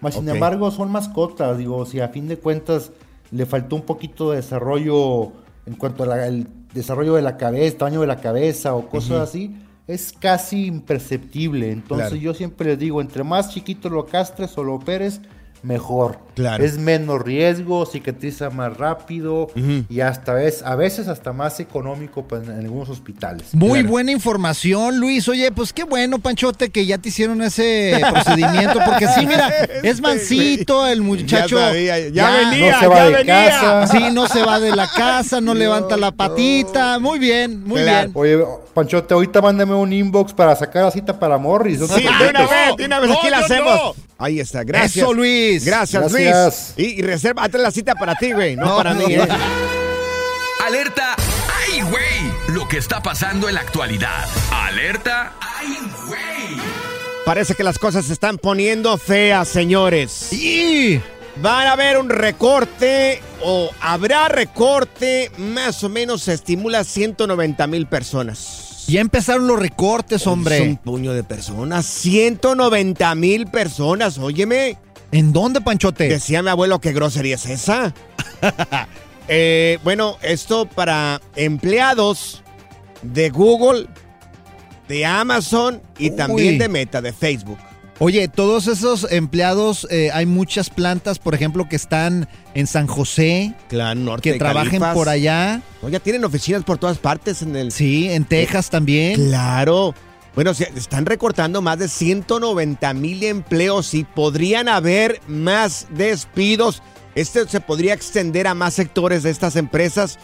Mas, sin embargo, son mascotas, digo, si a fin de cuentas le faltó un poquito de desarrollo en cuanto al desarrollo de la cabeza, tamaño de la cabeza o cosas así, es casi imperceptible. Entonces
Claro.
yo siempre les digo, entre más chiquito lo castres o lo operes, mejor.
Claro.
Es menos riesgo, cicatriza más rápido y hasta vez, a veces hasta más económico pues, en algunos hospitales.
Muy buena información, Luis. Oye, pues qué bueno, Panchote, que ya te hicieron ese procedimiento. Porque sí, mira, es mansito el muchacho.
Ya sabía, ya venía,
No se va
ya
de
venía.
casa.
Sí, no se va de la casa, no levanta la patita. Muy bien, muy bien.
Oye, Panchote, ahorita mándame un inbox para sacar la cita para Morris. no
Sí, de una vez, de una vez aquí
no,
la hacemos.
no.
Ahí está, gracias.
Eso, Luis.
Gracias,
Gracias.
Luis. Y, y reserva, hazte la cita para ti, güey, no,
No,
para mí,
no.
¿eh?
Alerta. ¡Ay, güey! Lo que está pasando en la actualidad. Alerta. ¡Ay, güey!
Parece que las cosas se están poniendo feas, señores.
Y
Van a haber un recorte o habrá recorte, más o menos se estimula 190 mil personas.
ya empezaron los recortes,
Es un
hombre.
puño de personas, 190 mil personas, óyeme.
¿En dónde, Panchote?
Decía mi abuelo, ¿qué grosería es esa? Eh, bueno, esto para empleados de Google, de Amazon y
Uy.
también de Meta, de Facebook.
Oye, todos esos empleados, eh, hay muchas plantas, por ejemplo, que están en San José,
Claro, norte
que trabajen
Califas.
por allá.
No, ya tienen oficinas por todas partes en el...
Sí, en Texas también.
Claro. Bueno, se están recortando más de 190 mil empleos y podrían haber más despidos. Este se podría extender a más sectores de estas empresas.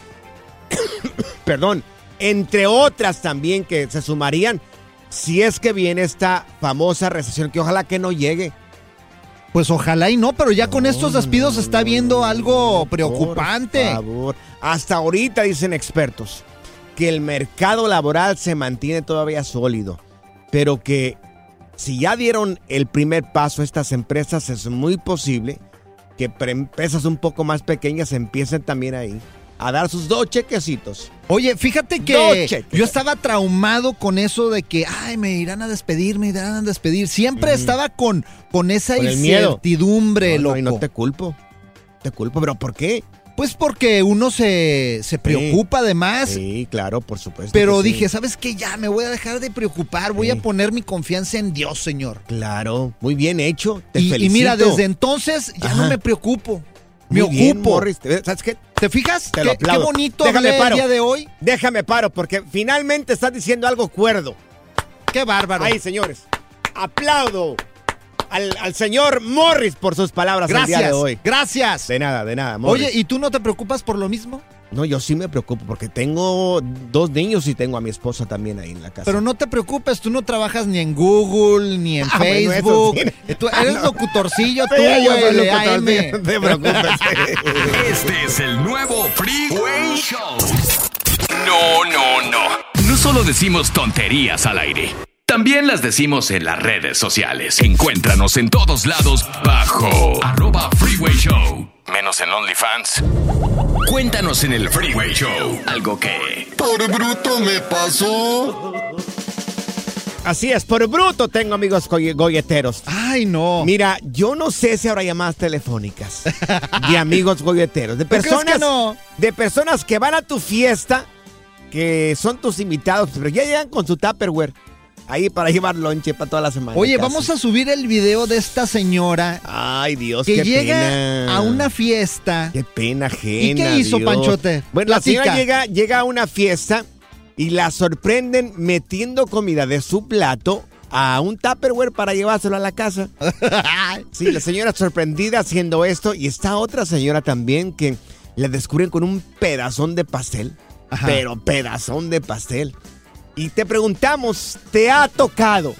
Perdón. Entre otras también que se sumarían si es que viene esta famosa recesión que ojalá que no llegue.
Pues ojalá y no, pero ya con estos despidos se está viendo algo preocupante.
Por favor. Hasta ahorita dicen expertos que el mercado laboral se mantiene todavía sólido, pero que si ya dieron el primer paso estas empresas, es muy posible que pre- empresas un poco más pequeñas empiecen también ahí a dar sus dos chequecitos.
Oye, fíjate que yo estaba traumado con eso de que, ay, me irán a despedir, me irán a despedir. Siempre estaba con, con esa
Con
incertidumbre,
No,
loco.
y no te culpo. Te culpo, pero ¿por qué?
Pues porque uno se, se preocupa además.
Sí, claro, por supuesto.
Pero
sí.
dije, ¿sabes qué? Ya me voy a dejar de preocupar, voy
Sí.
a poner mi confianza en Dios, Señor.
Claro, muy bien hecho. Te
Y, y
felicito.
mira, desde entonces ya
Ajá.
no me preocupo. Me ocupo.
Morris. ¿Sabes qué?
¿Te fijas?
Te lo
¿Qué, bonito
Déjame
hablé el
paro.
día de hoy.
Déjame paro, porque finalmente estás diciendo algo cuerdo.
Qué bárbaro.
Ahí, señores. Aplaudo al, al señor Morris por sus palabras el día de
Gracias.
hoy.
Gracias.
De nada, de nada, Morris.
Oye, ¿y tú no te preocupas por lo mismo?
No, yo sí me preocupo porque tengo dos niños y tengo a mi esposa también ahí en la casa.
Pero no te preocupes, tú no trabajas ni en Google, ni en
Ah, bueno,
Facebook.
sí.
Eh, Tú eres
Ah, no.
locutorcillo, tú, güey,
locutor, No te preocupes.
Este es el nuevo Freeway Show. No, no, no. No solo decimos tonterías al aire. También las decimos en las redes sociales. Encuéntranos en todos lados bajo arroba Freeway Show. Menos en OnlyFans. Cuéntanos en el Freeway Show. Algo que...
Por bruto me pasó.
Así es, por bruto tengo amigos golleteros.
Ay, no.
Mira, yo no sé si habrá llamadas telefónicas de amigos golleteros, de
¿Tú crees que
personas,
no?
de personas que van a tu fiesta, que son tus invitados, pero ya llegan con su Tupperware ahí para llevar lonche para toda la semana.
Oye, vamos a subir el video de esta señora
Ay, Dios,
que
qué
llega
pena.
a una fiesta.
Qué pena ajena.
¿Y qué hizo,
Dios.
Panchote?
Bueno, la señora llega, llega a una fiesta y la sorprenden metiendo comida de su plato a un Tupperware para llevárselo a la casa. Sí, la señora sorprendida haciendo esto y está otra señora también que la descubren con un pedazón de pastel.
Ajá.
Pero pedazón de pastel. Y te preguntamos, ¿te ha tocado?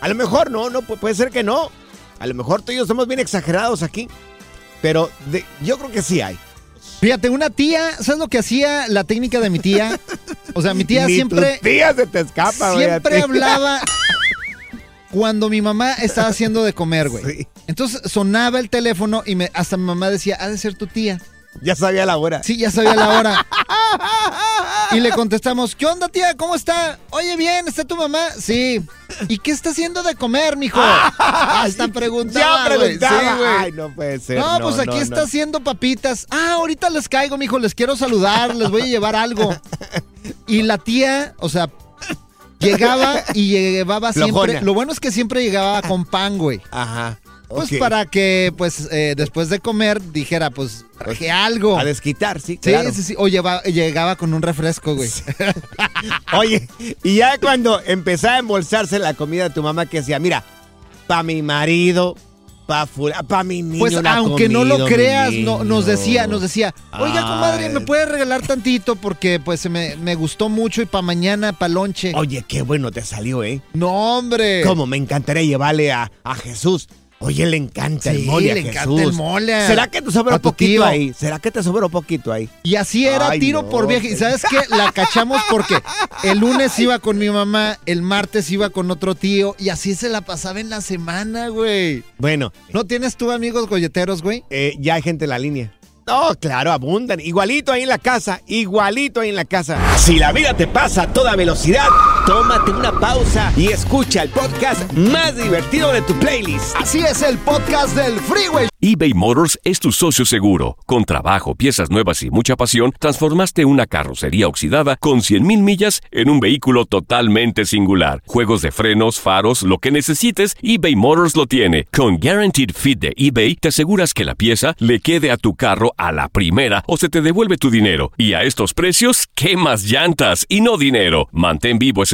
A lo mejor no, no, pu- puede ser que no. A lo mejor tú y yo somos bien exagerados aquí. Pero de- yo creo que sí hay.
Fíjate, una tía, ¿sabes lo que hacía la técnica de mi tía? O sea, mi tía
Ni
siempre,
tía se te escapa,
siempre hablaba cuando mi mamá estaba haciendo de comer, güey.
Sí.
Entonces sonaba el teléfono y me, hasta mi mamá decía, ha de ser tu tía.
Ya sabía la hora.
Sí, ya sabía la hora. Y le contestamos, ¿qué onda, tía? ¿Cómo está? Oye, bien, ¿está tu mamá? Sí. ¿Y qué está haciendo de comer, mijo? Hasta preguntaba,
Ya preguntaba.
Sí.
Ay, no puede ser.
No, pues aquí
no,
está
no.
haciendo papitas. Ah, ahorita les caigo, mijo, les quiero saludar, les voy a llevar algo. Y la tía, o sea, llegaba y llevaba siempre.
Flojona.
Lo bueno es que siempre llegaba con pan, güey.
Ajá.
Pues para que, pues, eh, después de comer dijera, pues, que algo.
A desquitar, sí,
Sí,
claro.
sí, sí. O llegaba con un refresco, güey.
Oye, y ya cuando empezaba a embolsarse la comida de tu mamá que decía, mira, pa' mi marido, pa' fula, pa' mi niño.
Pues aunque no lo creas, no- nos
niño".
decía, nos decía, oiga, comadre, ¿me
Ay.
puede regalar tantito? Porque pues me, me gustó mucho y para mañana, para lonche.
Oye, qué bueno te salió, ¿eh?
No, hombre.
Cómo me encantaría llevarle a, a Jesús. Oye, le encanta el
Sí,
mole a
le encanta el mole
¿Será que te sobró poquito
tío.
ahí? ¿Será que te sobró un poquito ahí?
Y así era
Ay,
tiro
no.
por viaje. ¿Y sabes qué? La cachamos porque el lunes iba con mi mamá, el martes iba con otro tío y así se la pasaba en la semana, güey.
Bueno,
¿No tienes tú amigos golleteros, güey?
eh, ya hay gente en la línea. No, claro, abundan. Igualito ahí en la casa, igualito ahí en la casa. Si la vida te pasa a toda velocidad, tómate una pausa y escucha el podcast más divertido de tu playlist.
Así es el podcast del Freeway.
eBay Motors es tu socio seguro. Con trabajo, piezas nuevas y mucha pasión, transformaste una carrocería oxidada con 100.000 millas en un vehículo totalmente singular. Juegos de frenos, faros, lo que necesites, eBay Motors lo tiene. Con Guaranteed Fit de eBay, te aseguras que la pieza le quede a tu carro a la primera o se te devuelve tu dinero. Y a estos precios, ¿qué más llantas y no dinero? Mantén vivo ese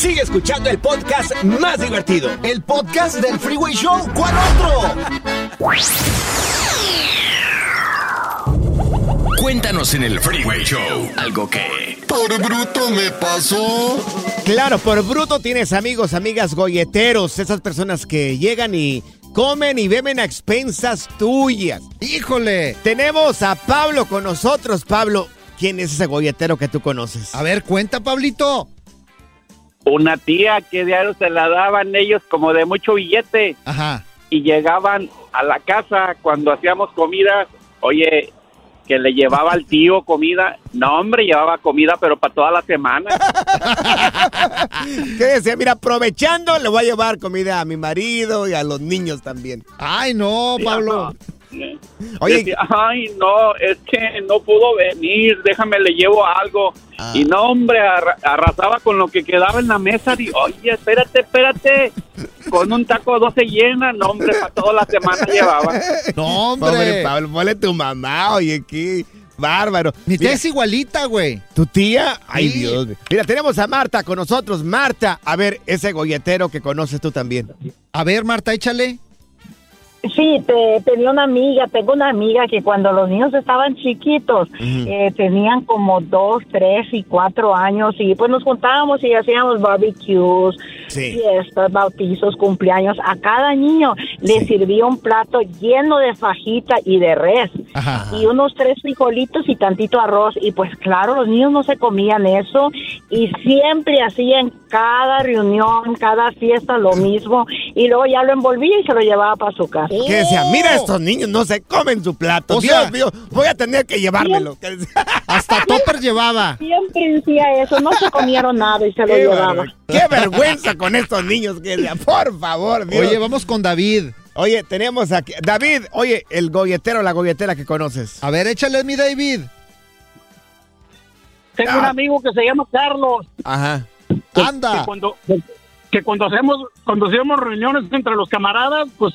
Sigue escuchando el podcast más divertido.
El podcast del Freeway Show. ¿Cuál otro?
Cuéntanos en el Freeway Show algo que...
Por bruto me pasó.
Claro, por bruto tienes amigos, amigas golleteros, esas personas que llegan y comen y beben a expensas tuyas.
Híjole.
Tenemos a Pablo con nosotros. Pablo, ¿quién es ese golletero que tú conoces?
A ver, cuenta, Pablito.
Una tía que diario se la daban ellos como de mucho billete
Ajá.
y llegaban a la casa cuando hacíamos comida, oye, que le llevaba al tío comida. No, hombre, llevaba comida, pero para toda la semana.
¿Qué decía? Mira, aprovechando, le voy a llevar comida a mi marido y a los niños también.
Ay, no, Pablo.
Oye,
Decía, ay, no, es que no pudo venir, déjame, le llevo algo.
Ah.
Y no, hombre, arra- arrasaba con lo que quedaba en la mesa. Y, oye, espérate, espérate. Con un taco dos se llena. No, hombre, para toda la semana llevaba.
No,
Pobre
hombre.
Pablo, ponle tu mamá, oye, qué bárbaro.
Mi tía
Mira,
es igualita, güey.
¿Tu tía? Ay,
Sí.
Dios. Mira, tenemos a Marta con nosotros. Marta, a ver, ese golletero que conoces tú también.
A ver, Marta, échale.
Sí, te, tenía una amiga, tengo una amiga que cuando los niños estaban chiquitos, eh, tenían como dos, tres y cuatro años y pues nos juntábamos y hacíamos barbecues,
Sí.
fiestas, bautizos, cumpleaños. A cada niño le sirvía un plato lleno de fajita y de res
Ajá.
y unos tres frijolitos y tantito arroz y pues claro, los niños no se comían eso y siempre hacían cada reunión, cada fiesta lo mismo y luego ya lo envolvía y se lo llevaba para su casa.
Que decía, mira, estos niños no se comen su plato.
O
Dios
sea-
mío, voy a tener que llevármelo.
Hasta topper llevaba.
Siempre decía eso, no se comieron nada y se lo llevaba.
ver- qué vergüenza con estos niños. Que decía, por favor, Dios.
Oye, vamos con David.
Oye, tenemos aquí. David, oye, el golletero, la golletera que conoces.
A ver, échale mi David.
Tengo un amigo que se llama Carlos.
Ajá.
que-
Anda.
Que cuando, que cuando hacemos cuando hacemos reuniones entre los camaradas, pues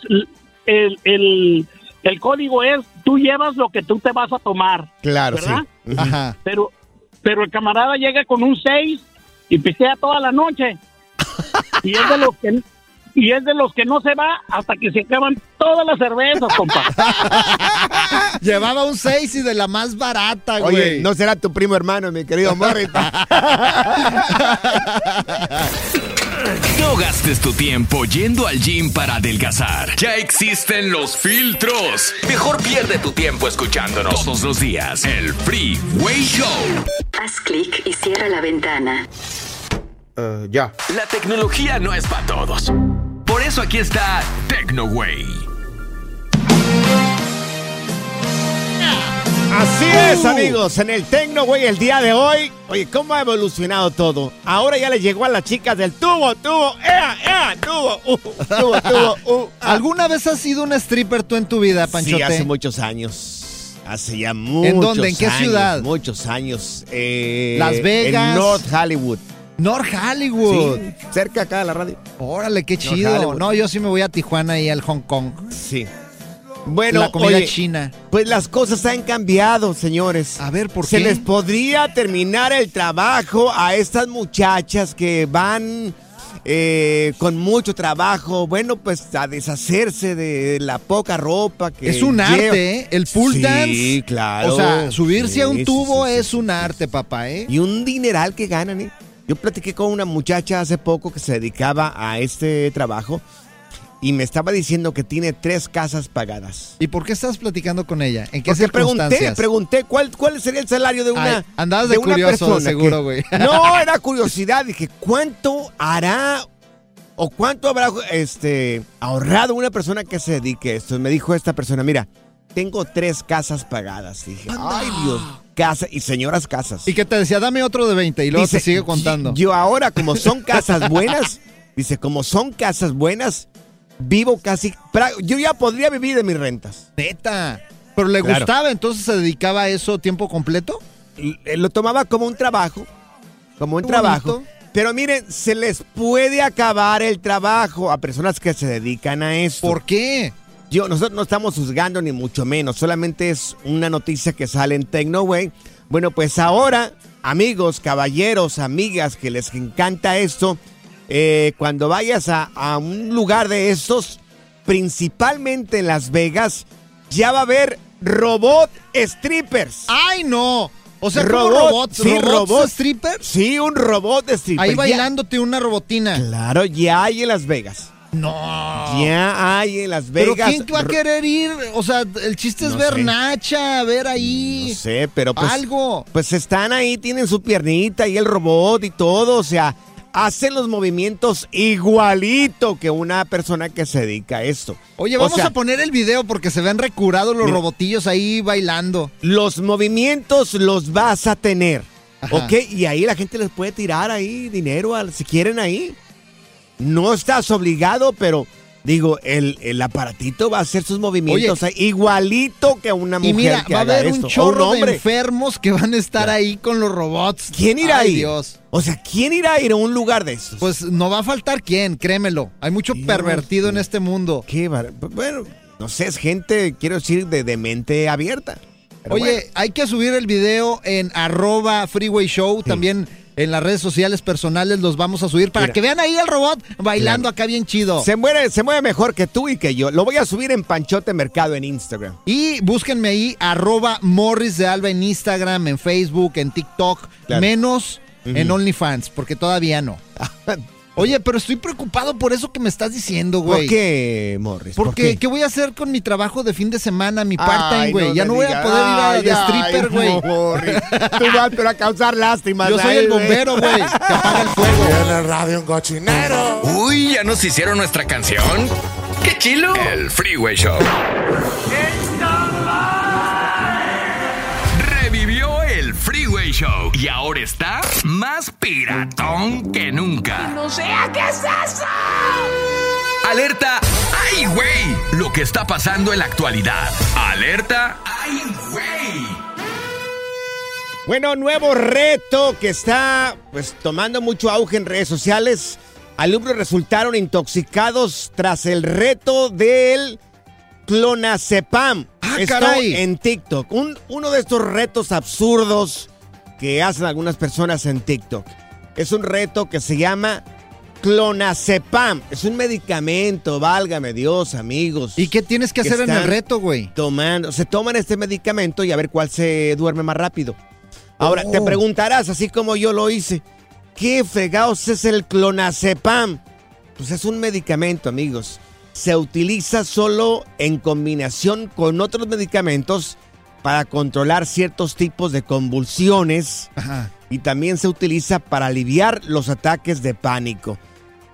el, el, el código es tú llevas lo que tú te vas a tomar.
Claro,
¿verdad?
sí.
Ajá.
Pero, pero el camarada llega con un 6 y pistea toda la noche. Y es de los que y es de los que no se va hasta que se acaban todas las cervezas, compa.
Llevaba un 6 y de la más barata, güey.
Oye, no será tu primo hermano, mi querido Morris.
No gastes tu tiempo yendo al gym para adelgazar. Ya existen los filtros. Mejor pierde tu tiempo escuchándonos todos los días. El Freeway Show.
Haz clic y cierra la ventana.
ya.
La tecnología no es para todos. Por eso aquí está TecnoWay.
Así es, amigos, en el Tecno, güey, el día de hoy. Oye, ¿cómo ha evolucionado todo? Ahora ya le llegó a las chicas del tubo, tubo, ea, ea, tubo, uh, tubo, tubo, uh.
¿Alguna vez has sido un stripper tú en tu vida, Panchote?
Sí, hace muchos años. Hace ya muchos
¿En dónde? ¿En qué
años,
ciudad?
Muchos años. Eh,
Las Vegas.
En North Hollywood.
North Hollywood.
Sí, cerca acá de la radio.
Órale, qué chido. No, yo sí me voy a Tijuana y al Hong Kong.
Sí. Bueno,
La comida
oye,
china.
Pues las cosas han cambiado, señores.
A ver, ¿por
Se
qué?
les podría terminar el trabajo a estas muchachas que van eh, con mucho trabajo, bueno, pues a deshacerse de la poca ropa que
Es un arte, ¿eh? El pool
Sí,
dance.
claro.
O sea, subirse a
Sí,
un
sí,
tubo
sí, sí,
es un arte, papá, ¿eh?
Y un dineral que ganan, ¿eh? Yo platiqué con una muchacha hace poco que se dedicaba a este trabajo y me estaba diciendo que tiene tres casas pagadas.
¿Y por qué estás platicando con ella? ¿En qué
Porque pregunté, pregunté cuál, cuál sería el salario de una,
Ay, andabas de
una
curioso,
persona
seguro, güey.
No, era curiosidad. Dije, ¿cuánto hará o cuánto habrá este, ahorrado una persona que se dedique a esto? Me dijo esta persona, mira, tengo tres casas pagadas. Dije, ay Dios, casa y señoras casas.
Y que te decía, dame otro de 20 y luego
Dice,
te sigue contando.
Yo ahora, como son casas buenas, dice, como son casas buenas, vivo casi. Yo ya podría vivir de mis rentas.
Neta. Pero le
Claro.
gustaba, entonces se dedicaba a eso tiempo completo.
L- Lo tomaba como un trabajo. Como un trabajo. Pero miren, se les puede acabar el trabajo a personas que se dedican a esto.
¿Por qué?
Yo, nosotros no estamos juzgando ni mucho menos, solamente es una noticia que sale en TecnoWay. Bueno, pues ahora, amigos, caballeros, amigas que les encanta esto, eh, cuando vayas a, a un lugar de estos, principalmente en Las Vegas, ya va a haber robot strippers.
¡Ay, no! O sea, ¿cómo
Robot,
robots,
sí,
robots
robot.
strippers.
Sí, un robot de stripper.
Ahí
Ya-
bailándote una robotina.
Claro, ya hay en Las Vegas.
No.
Ya hay en Las
Pero
Vegas.
¿quién va a querer ir? O sea, el chiste es
No
ver
sé.
Nacha, ver ahí.
No sé, pero pues.
Algo.
Pues están ahí, tienen su piernita y el robot y todo. O sea, hacen los movimientos igualito que una persona que se dedica a esto.
Oye,
O
vamos
sea,
a poner el video porque se ven recurados los
Mira.
robotillos ahí bailando.
Los movimientos los vas a tener.
Ajá.
¿Ok? Y ahí la gente les puede tirar ahí dinero al- si quieren ahí. No estás obligado, pero digo, el, el aparatito va a hacer sus movimientos igualito que una mujer
Y mira,
que
va a haber
esto,
un chorro de enfermos que van a estar ahí con los robots.
¿Quién irá
Ay,
ahí?
Dios.
O sea, ¿quién irá a ir a un lugar de estos?
Pues no va a faltar quién, créemelo. Hay mucho pervertido en este mundo.
Qué bar- Bueno, no sé, es gente, quiero decir, de, de mente abierta. Pero
Oye,
bueno.
hay que subir el video en arroba Freeway Show, también en las redes sociales personales los vamos a subir para
Mira.
que vean ahí al robot bailando acá bien chido.
Se mueve, se mueve mejor que tú y que yo. Lo voy a subir en Panchote Mercado en Instagram.
Y búsquenme ahí, arroba Morris de Alba en Instagram, en Facebook, en TikTok,
Claro.
menos en OnlyFans, porque todavía no. Oye, pero estoy preocupado por eso que me estás diciendo, güey.
¿Por qué, Morris? ¿Por
Porque,
qué?
qué? voy a hacer con mi trabajo de fin de semana, mi part-time, güey? ya no voy a poder ir a
Ay,
de
ay,
stripper, güey.
Morris. Tú vas pero a causar lástima.
Yo soy el bombero, güey, que apaga el fuego.
En el radio un cochinero.
Uy, ¿ya nos hicieron nuestra canción? ¡Qué chilo! El Freeway Show. Show y ahora está más piratón que nunca.
No sea, ¿qué es eso?
Alerta, ¡ay, güey! Lo que está pasando en la actualidad. Alerta, ¡ay, güey!
Bueno, nuevo reto que está pues tomando mucho auge en redes sociales. Alumnos resultaron intoxicados tras el reto del clonazepam.
Ah,
Esto
caray.
en TikTok. Un- uno de estos retos absurdos que hacen algunas personas en TikTok. Es un reto que se llama clonazepam. Es un medicamento, válgame Dios, amigos.
¿Y qué tienes que hacer en el reto, güey?
Tomando, se toman este medicamento y a ver cuál se duerme más rápido. Ahora, te
Oh.
preguntarás, así como yo lo hice, ¿qué fregados es el clonazepam? Pues es un medicamento, amigos. Se utiliza solo en combinación con otros medicamentos para controlar ciertos tipos de convulsiones y también se utiliza para aliviar los ataques de pánico.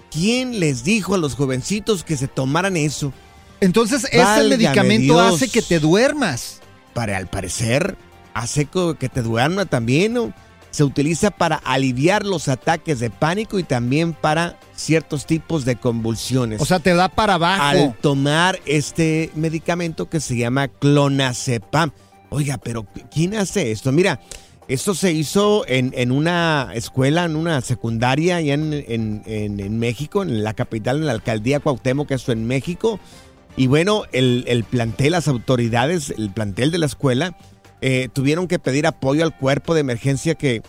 ¿Quién les dijo a los jovencitos que se tomaran eso?
Entonces,
Válgame
medicamento
Dios.
hace que te duermas.
Para al parecer, hace que te duerma también, ¿no? Se utiliza para aliviar los ataques de pánico y también para ciertos tipos de convulsiones.
O sea, te da para abajo.
al tomar este medicamento que se llama clonazepam. Oiga, pero ¿quién hace esto? Mira, esto se hizo en, en una escuela, en una secundaria allá en, en- en- México, en la capital, en la alcaldía Cuauhtémoc, que eso en México. Y bueno, el, el plantel, las autoridades, el plantel de la escuela, eh, tuvieron que pedir apoyo al cuerpo de emergencia que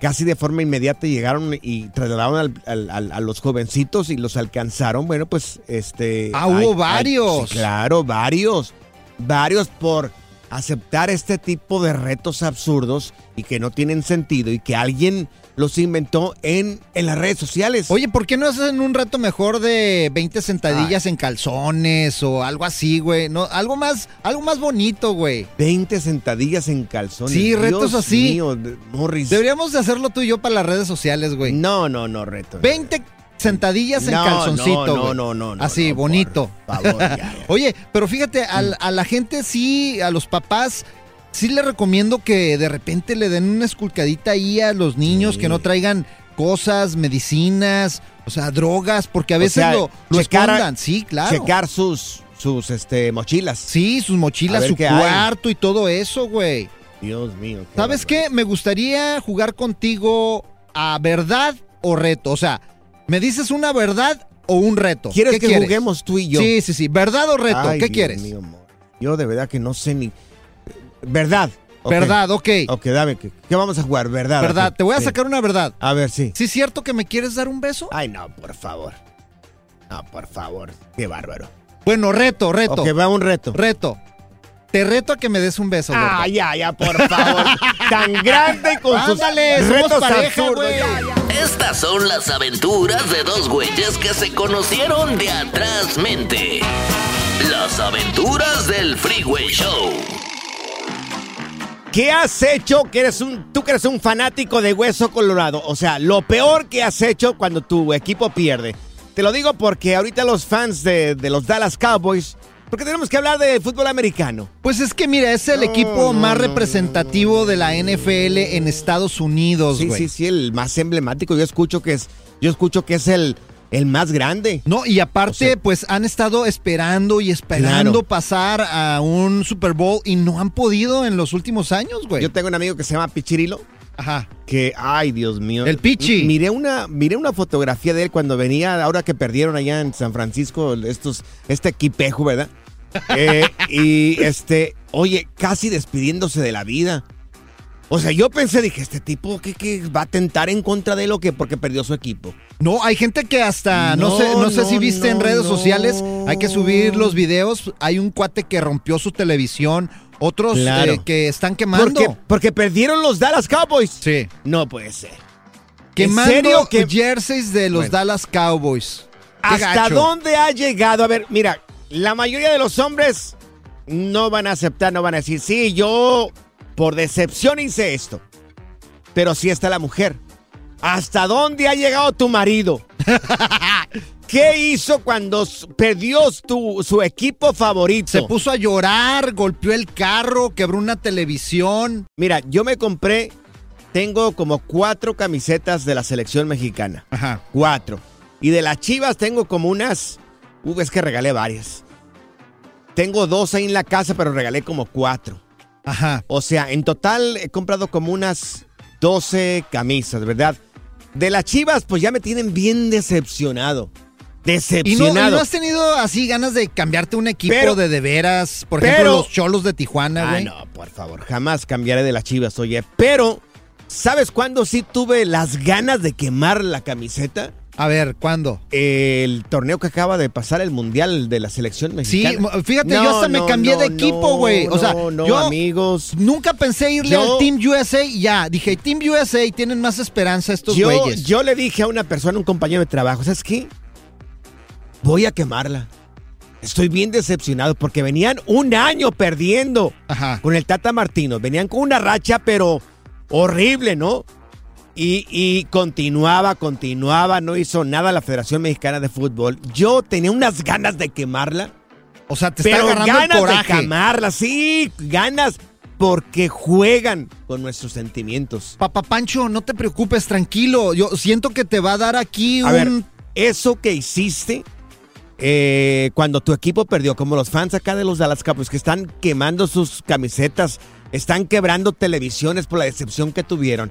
casi de forma inmediata llegaron y trasladaron al- al- al- a los jovencitos y los alcanzaron. Bueno, pues este...
Ah, hubo varios.
sí, claro, varios. Varios por aceptar este tipo de retos absurdos y que no tienen sentido y que alguien los inventó en, en las redes sociales.
Oye, ¿por qué no hacen un reto mejor de 20 sentadillas en calzones o algo así, güey? No, algo más, algo más bonito, güey.
20 sentadillas en calzones.
Sí, retos
Dios
así.
mío, Morris.
Deberíamos de hacerlo tú y yo para las redes sociales, güey.
No, no, no, reto.
20 sentadillas en calzoncito,
no, no, no, no, no,
Así, bonito.
favor, ya, ya.
Oye, pero fíjate, al- a la gente sí, a los papás, sí les recomiendo que de repente le den una esculcadita ahí a los niños, que no traigan cosas, medicinas, o sea, drogas, porque a
O
veces
sea,
lo, lo
checar-
escondan. Sí, claro.
Checar sus, sus este, mochilas.
Sí, sus mochilas, su
hay.
cuarto y todo eso, güey.
Dios mío. qué
¿Sabes qué? Me gustaría jugar contigo a verdad o reto. O sea, ¿me dices una verdad o un reto?
¿Quieres
¿Qué
que juguemos tú y yo?
Sí, sí, sí. ¿Verdad o reto?
Ay,
¿Qué
Dios
quieres?
mío, amor. Yo de verdad que no sé ni. Verdad.
Verdad, ok.
Ok, dame. ¿Qué, qué vamos a jugar? Verdad.
Verdad, te voy a
sí.
sacar una verdad.
A ver, sí.
¿Sí es cierto que me quieres dar un beso?
Ay, no, por favor. No, por favor. Qué bárbaro.
Bueno, reto, reto.
Ok, va un reto.
Reto. Te reto a que me des un beso,
Ah,
gordo.
ya, ya, por favor. Tan grande con sus
Ándale, somos
retos
pareja,
absurdos.
güey.
Ya, ya.
Estas son las aventuras de dos güeyes que se conocieron de atrás mente. Las aventuras del Freeway Show.
¿Qué has hecho que eres un, tú que eres un fanático de Hueso Colorado? O sea, lo peor que has hecho cuando tu equipo pierde. Te lo digo porque ahorita los fans de, de los Dallas Cowboys, porque tenemos que hablar de fútbol americano.
Pues es que mira, es el
No,
equipo
no,
más
no,
representativo de la NFL en Estados Unidos,
Sí,
güey.
sí, sí, el más emblemático. Yo escucho que es, yo escucho que es el, el más grande.
No, y aparte, pues han estado esperando y esperando
Claro.
pasar a un Super Bowl y no han podido en los últimos años, güey.
Yo tengo un amigo que se llama Pichirilo.
Ajá.
Que, ay, Dios mío.
El Pichi.
Miré una, miré una fotografía de él cuando venía, ahora que perdieron allá en San Francisco, estos, este equipejo, ¿verdad? Eh, y este, oye, casi despidiéndose de la vida. O sea, yo pensé, dije, este tipo que, que va a tentar en contra de él o qué, porque perdió su equipo.
No, hay gente que hasta, no,
No,
sé, no sé si viste en redes sociales, hay que subir los videos. Hay un cuate que rompió su televisión, otros
Claro.
eh, que están quemando.
Porque, porque perdieron los Dallas Cowboys.
Sí.
No puede ser.
Quemando
¿En serio que-
jerseys de los
Bueno.
Dallas Cowboys.
¿Hasta
gacho.
dónde ha llegado? A ver, mira, la mayoría de los hombres no van a aceptar, no van a decir, sí, yo por decepción hice esto. Pero sí está la mujer. ¿Hasta dónde ha llegado tu marido? ¿Qué hizo cuando perdió tu, su equipo favorito?
Se puso a llorar, golpeó el carro, quebró una televisión.
Mira, yo me compré, tengo como cuatro camisetas de la selección mexicana.
Ajá.
Cuatro. Y de las chivas tengo como unas. Uh, es que regalé varias. Tengo dos ahí en la casa, pero regalé como cuatro.
Ajá.
O sea, en total he comprado como unas 12 camisas, ¿verdad? De las chivas, pues ya me tienen bien decepcionado.
¿Y no, y
Decepcionado.
no has tenido así ganas de cambiarte un equipo
Pero-
de de veras? Por ejemplo,
pero-
los cholos de Tijuana,
Ah,
güey.
no, por favor, jamás cambiaré de las chivas, oye. Pero, ¿sabes cuándo sí tuve las ganas de quemar la camiseta?
A ver, ¿cuándo?
El torneo que acaba de pasar, el mundial de la selección
Sí,
mexicana.
mo- fíjate,
No,
yo hasta me
no,
cambié de
no,
equipo, güey. o sea, yo
amigos.
nunca pensé irle
Yo-
al Team USA y ya. Dije, Team USA tienen más esperanza estos güeyes.
yo le dije a una persona, un compañero de trabajo, ¿sabes qué? Voy a quemarla. Estoy bien decepcionado porque venían un año perdiendo con el Tata Martino. Venían con una racha, pero horrible, ¿no? Y, y continuaba, continuaba, no hizo nada la Federación Mexicana de Fútbol. Yo tenía unas ganas de quemarla.
O sea, te está
pero
agarrando el
ganas de
coraje.
quemarla, sí, ganas porque juegan con nuestros sentimientos.
Papá Pancho, no te preocupes, tranquilo. Yo siento que te va a dar aquí
A
un...
ver, eso que hiciste eh, cuando tu equipo perdió, como los fans acá de los Dallas Cowboys que están quemando sus camisetas, están quebrando televisiones por la decepción que tuvieron.